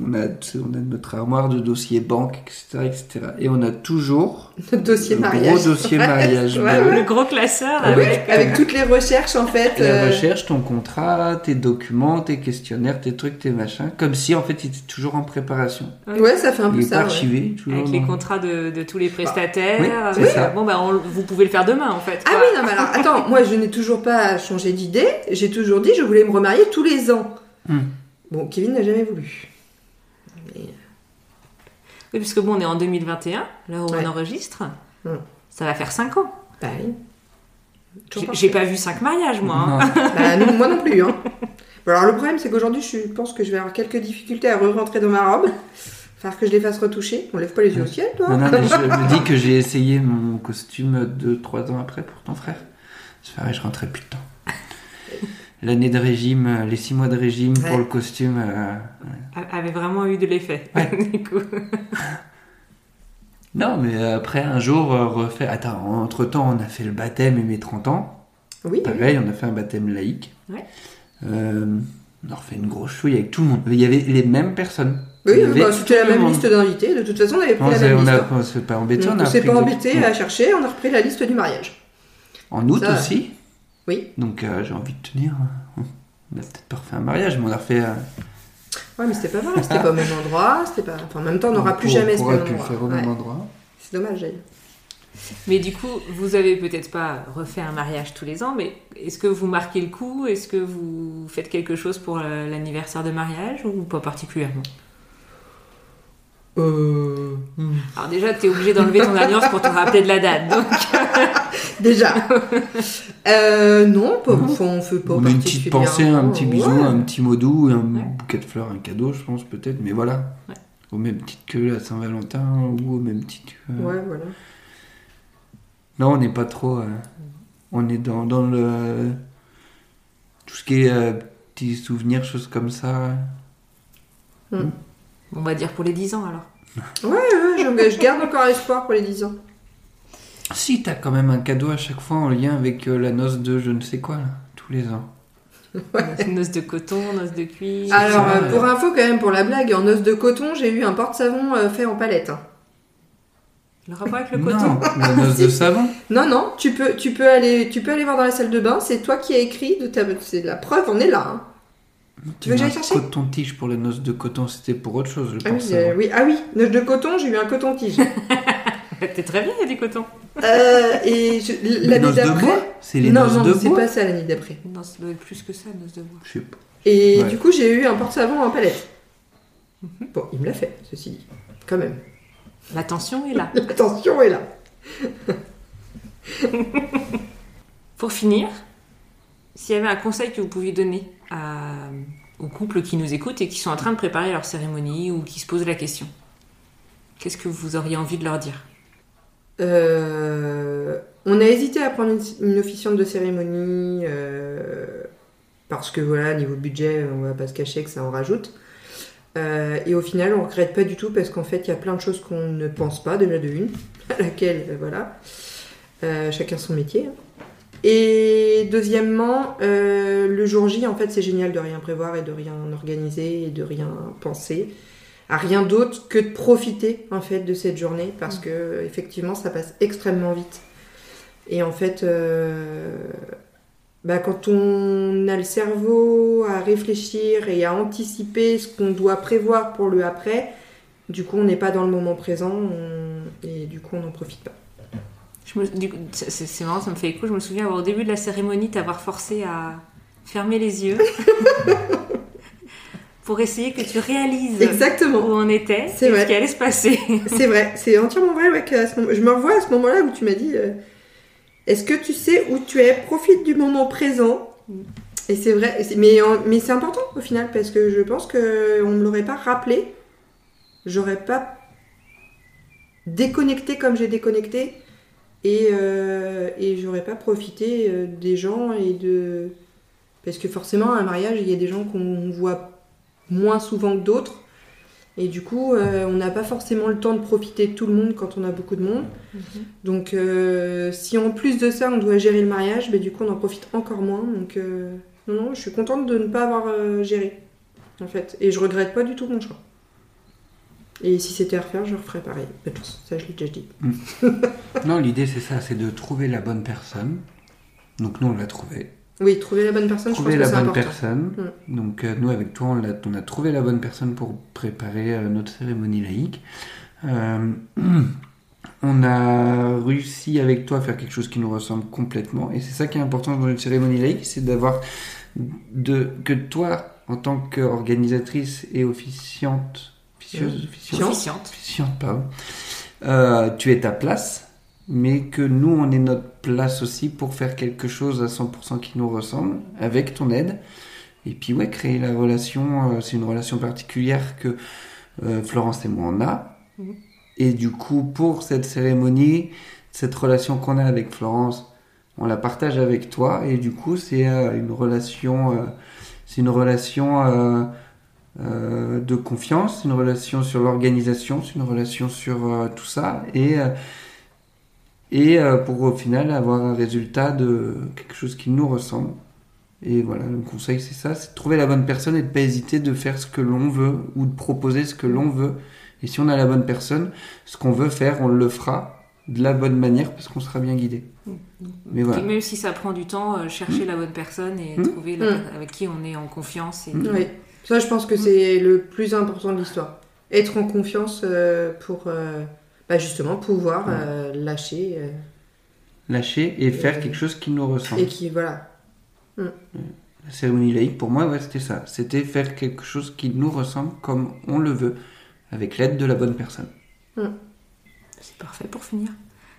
S1: on a, on a notre armoire de dossiers banque, etc., etc. Et on a toujours
S2: dossier
S1: le
S2: mariage.
S1: gros dossier mariage
S2: Ouais,
S1: bleu.
S2: ouais.
S3: Le gros classeur
S1: Ah oui,
S3: avec,
S2: Avec toutes les recherches, en fait.
S1: La
S2: euh,
S1: recherche, ton contrat, tes documents, tes questionnaires, tes trucs, tes machins, comme si en fait il était toujours en préparation.
S2: Ouais, ça fait un peu
S1: Il
S2: ça. ouais.
S1: archivé, toujours.
S3: avec les contrats de, de tous les prestataires.
S1: oui, c'est
S3: Euh,
S1: ça.
S3: Bon, bah, on- vous pouvez le faire demain, en fait.
S2: Ah oui, non, mais alors, attends, moi je n'ai toujours pas changé d'idée. J'ai toujours dit je voulais me remarier tous les ans.
S1: Hmm.
S2: Bon, Kevin n'a jamais voulu.
S3: Oui, parce que bon, on est en 2021, là où
S2: Ouais.
S3: on enregistre.
S2: Mm.
S3: Ça va faire 5 ans.
S2: Bah oui.
S3: J'ai-
S2: pas
S3: vu 5 mariages, moi. hein.
S1: Non.
S2: Bah, nous, moi non plus. Hein. Bon, alors le problème c'est qu'aujourd'hui je pense que je vais avoir quelques difficultés à re-rentrer dans ma robe. Falloir que je les fasse retoucher. On lève pas les yeux au ciel, toi
S1: Non, non, mais je me dis que j'ai essayé mon costume 2-3 ans après pour ton frère. Je ferais, je rentrais plus dedans. L'année de régime, euh, les 6 mois de régime
S2: Ouais.
S1: pour le costume. euh,
S3: Avait vraiment eu de l'effet.
S1: Ouais.
S3: du coup.
S1: Non, mais après un jour, euh, refait. Attends, entre temps, on a fait le baptême et mes 30 ans.
S2: Oui, oui.
S1: Pareil, on a fait un baptême laïque.
S3: Ouais.
S1: Euh, on a refait une grosse chouille avec tout le monde. Il y avait les mêmes personnes.
S2: Oui, bah, c'était la même liste d'invités. De toute façon, on avait pris
S1: On
S2: la même
S1: on
S2: liste.
S1: a-
S2: hein.
S1: on s'est pas embêté, on
S2: on s'est pas embêté à chercher, on a repris la liste du mariage.
S1: En août
S2: Ça,
S1: aussi.
S2: Oui.
S1: Donc euh, j'ai envie de tenir. On a peut-être pas refait un mariage, mais on a refait. euh,
S2: Ouais, mais c'était pas vrai, c'était pas au même endroit, c'était pas. Enfin, en même temps, on n'aura plus jamais ce même
S1: plus le
S2: endroit.
S1: faire au même
S2: Ouais.
S1: endroit.
S2: C'est dommage, d'ailleurs.
S3: Mais du coup, vous avez peut-être pas refait un mariage tous les ans, mais est-ce que vous marquez le coup? Est-ce que vous faites quelque chose pour euh, l'anniversaire de mariage ou pas particulièrement?
S2: Euh...
S3: Alors déjà, tu es obligé d'enlever ton alliance pour te rappeler de la date. Donc,
S2: Déjà. euh, non, pas, on fait pas
S1: On a une petite pensée, un petit bisou,
S2: Ouais.
S1: un petit mot doux, un
S3: Ouais.
S1: bouquet de fleurs, un cadeau, je pense peut-être, mais voilà.
S3: Ouais.
S1: Au même titre que la Saint-Valentin ou au même titre que.
S2: Ouais, voilà.
S1: Non, on n'est pas trop. euh, On est dans, dans le. Tout ce qui est euh, petits souvenirs, choses comme ça.
S3: On va dire pour les 10 ans alors.
S2: Ouais, ouais, je, je garde encore espoir pour les 10 ans.
S1: Si, t'as quand même un cadeau à chaque fois en lien avec euh, la noce de je ne sais quoi, là, tous les ans.
S3: Noce de coton, noce de cuir.
S2: Alors,
S1: ça,
S2: euh,
S1: ouais.
S2: pour info, quand même, pour la blague, en os de coton, j'ai eu un porte-savon euh, fait en palette. hein.
S3: Le rapport avec le coton?
S1: Non, la noce de savon.
S2: Non, non, tu peux, tu, peux aller, tu peux aller voir dans la salle de bain, c'est toi qui as écrit, de ta, c'est la preuve, on est là. hein. Tu veux que j'aille
S1: Un
S2: chercher
S1: coton-tige pour la noce de coton, c'était pour autre chose, je
S2: Ah
S1: pense.
S2: oui, euh, oui, ah oui, noce de coton, j'ai eu un coton-tige.
S3: T'es très bien, il y a du coton.
S2: Euh, et je- l'année
S1: noces de
S2: d'après.
S1: bois C'est les
S2: non,
S1: noces
S2: non,
S1: de
S2: c'est
S1: bois
S2: pas ça l'année d'après.
S3: Non, ça doit être plus que ça, noce de bois.
S1: Je sais pas.
S2: Et
S1: Ouais.
S2: du coup, j'ai eu un porte-savon en palette. Bon, il me l'a fait, ceci dit. Quand même.
S3: La tension est là.
S2: L'attention est là.
S3: Pour finir, s'il y avait un conseil que vous pouviez donner aux couples qui nous écoutent et qui sont en train de préparer leur cérémonie ou qui se posent la question, qu'est-ce que vous auriez envie de leur dire?
S2: Euh, on a hésité à prendre une, officiante de cérémonie euh, parce que voilà, niveau budget, on va pas se cacher que ça en rajoute. Euh, et au final, on regrette pas du tout parce qu'en fait, il y a plein de choses qu'on ne pense pas déjà de une, à laquelle voilà, chacun son métier. hein. Et deuxièmement, euh, le jour J, en fait, c'est génial de rien prévoir et de rien organiser et de rien penser à rien d'autre que de profiter en fait de cette journée parce que effectivement ça passe extrêmement vite. Et en fait euh, bah, quand on a le cerveau à réfléchir et à anticiper ce qu'on doit prévoir pour le après du coup on n'est pas dans le moment présent on- et du coup on n'en profite pas
S3: me- du coup, c'est marrant, ça me fait écho. Je me souviens avoir, au début de la cérémonie t'avoir forcé à fermer les yeux pour essayer que tu réalises où
S2: exactement
S3: on était et
S2: vrai.
S3: ce qui allait se passer.
S2: c'est vrai c'est entièrement vrai ouais, moment- je me revois à ce moment là où tu m'as dit euh, est-ce que tu sais où tu es? Profite du moment présent Et c'est vrai, et mais, mais c'est important au final parce que je pense qu'on ne me l'aurait pas rappelé. J'aurais pas déconnecté comme j'ai déconnecté et, euh, et j'aurais pas profité euh, des gens et de. Parce que forcément, à un mariage, il y a des gens qu'on voit moins souvent que d'autres. Et du coup, euh, on n'a pas forcément le temps de profiter de tout le monde quand on a beaucoup de monde. Donc, euh, si en plus de ça, on doit gérer le mariage, ben, du coup, on en profite encore moins. Donc, euh, non, non, je suis contente de ne pas avoir géré, en fait. Et je regrette pas du tout mon choix. Et si c'était à refaire, je referais pareil. Mais ça, je l'ai déjà dit.
S1: Non, l'idée c'est ça, c'est de trouver la bonne personne. Donc nous on l'a trouvé.
S2: Oui, trouver la bonne personne,
S1: Trouver
S2: je
S1: la
S2: pense que c'est
S1: bonne
S2: important.
S1: personne. Donc euh, nous avec toi on, l'a- on a trouvé la bonne personne pour préparer euh, notre cérémonie laïque. Euh, on a réussi avec toi à faire quelque chose qui nous ressemble complètement. Et c'est ça qui est important dans une cérémonie laïque, c'est d'avoir de que toi en tant qu'organisatrice et officiante, officieuse, officiante,
S3: Officiante.
S1: officiante, pardon, euh, tu es ta place, mais que nous, on est notre place aussi pour faire quelque chose à 100% qui nous ressemble, avec ton aide. Et puis, ouais, créer la relation, euh, c'est une relation particulière que euh, Florence et moi on a.
S3: Mhm.
S1: Et du coup, pour cette cérémonie, cette relation qu'on a avec Florence, on la partage avec toi. Et du coup, c'est euh, une relation, euh, c'est une relation euh, de confiance, une relation sur l'organisation, c'est une relation sur euh, tout ça. Et, euh, et euh, pour au final avoir un résultat de quelque chose qui nous ressemble. Et voilà, le conseil c'est ça, c'est de trouver la bonne personne et de pas hésiter de faire ce que l'on veut ou de proposer ce que l'on veut. Et si on a la bonne personne, ce qu'on veut faire, on le fera de la bonne manière parce qu'on sera bien guidé. Mais voilà.
S3: Même si ça prend du temps, euh, chercher la bonne personne et
S1: Mm.
S3: trouver la-
S2: Mm.
S3: avec qui on est en confiance. Et...
S1: Mm.
S2: Oui. Ça, je pense que c'est le plus important de l'histoire. Être en confiance euh, pour euh, bah, justement pouvoir
S1: Ouais.
S2: euh, lâcher euh,
S1: Lâcher et faire
S2: Euh,
S1: quelque chose qui nous ressemble.
S2: et qui voilà.
S1: La cérémonie laïque, pour moi, ouais, c'était ça. C'était faire quelque chose qui nous ressemble comme on le veut, avec l'aide de la bonne personne.
S3: C'est parfait pour finir.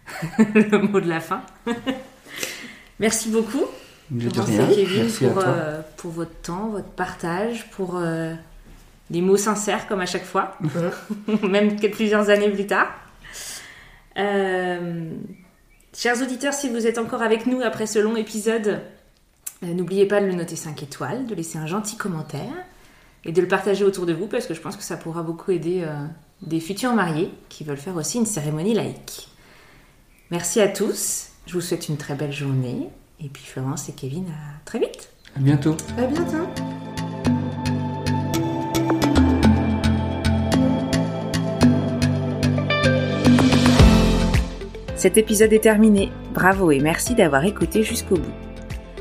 S3: le mot de la fin. Merci beaucoup. Merci
S1: rien.
S3: Kevin
S1: Merci à
S3: pour,
S1: toi.
S3: euh, pour votre temps, votre partage, pour euh, des mots sincères comme à chaque fois, même quelques plusieurs années plus tard. Euh, chers auditeurs, si vous êtes encore avec nous après ce long épisode, euh, n'oubliez pas de le noter 5 étoiles, de laisser un gentil commentaire et de le partager autour de vous parce que je pense que ça pourra beaucoup aider euh, des futurs mariés qui veulent faire aussi une cérémonie laïque. Merci à tous, je vous souhaite une très belle journée et puis Florence et Kevin, à très vite.
S1: À bientôt.
S2: À bientôt.
S3: Cet épisode est terminé. Bravo et merci d'avoir écouté jusqu'au bout.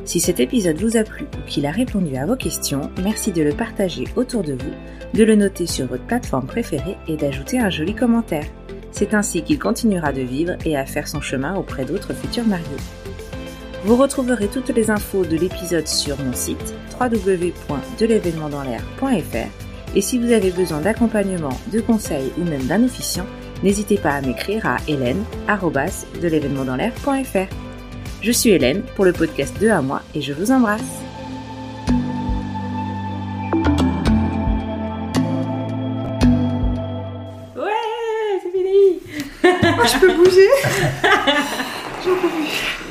S3: Si cet épisode vous a plu ou qu'il a répondu à vos questions, merci de le partager autour de vous, de le noter sur votre plateforme préférée et d'ajouter un joli commentaire. C'est ainsi qu'il continuera de vivre et à faire son chemin auprès d'autres futurs mariés. Vous retrouverez toutes les infos de l'épisode sur mon site www.delevénementdanslair.fr et si vous avez besoin d'accompagnement, de conseils ou même d'un officiant, n'hésitez pas à m'écrire à hélène de l'événementdanslair.fr. Je suis Hélène pour le podcast 2 à moi et je vous embrasse. Ouais, c'est fini
S2: Oh, je peux bouger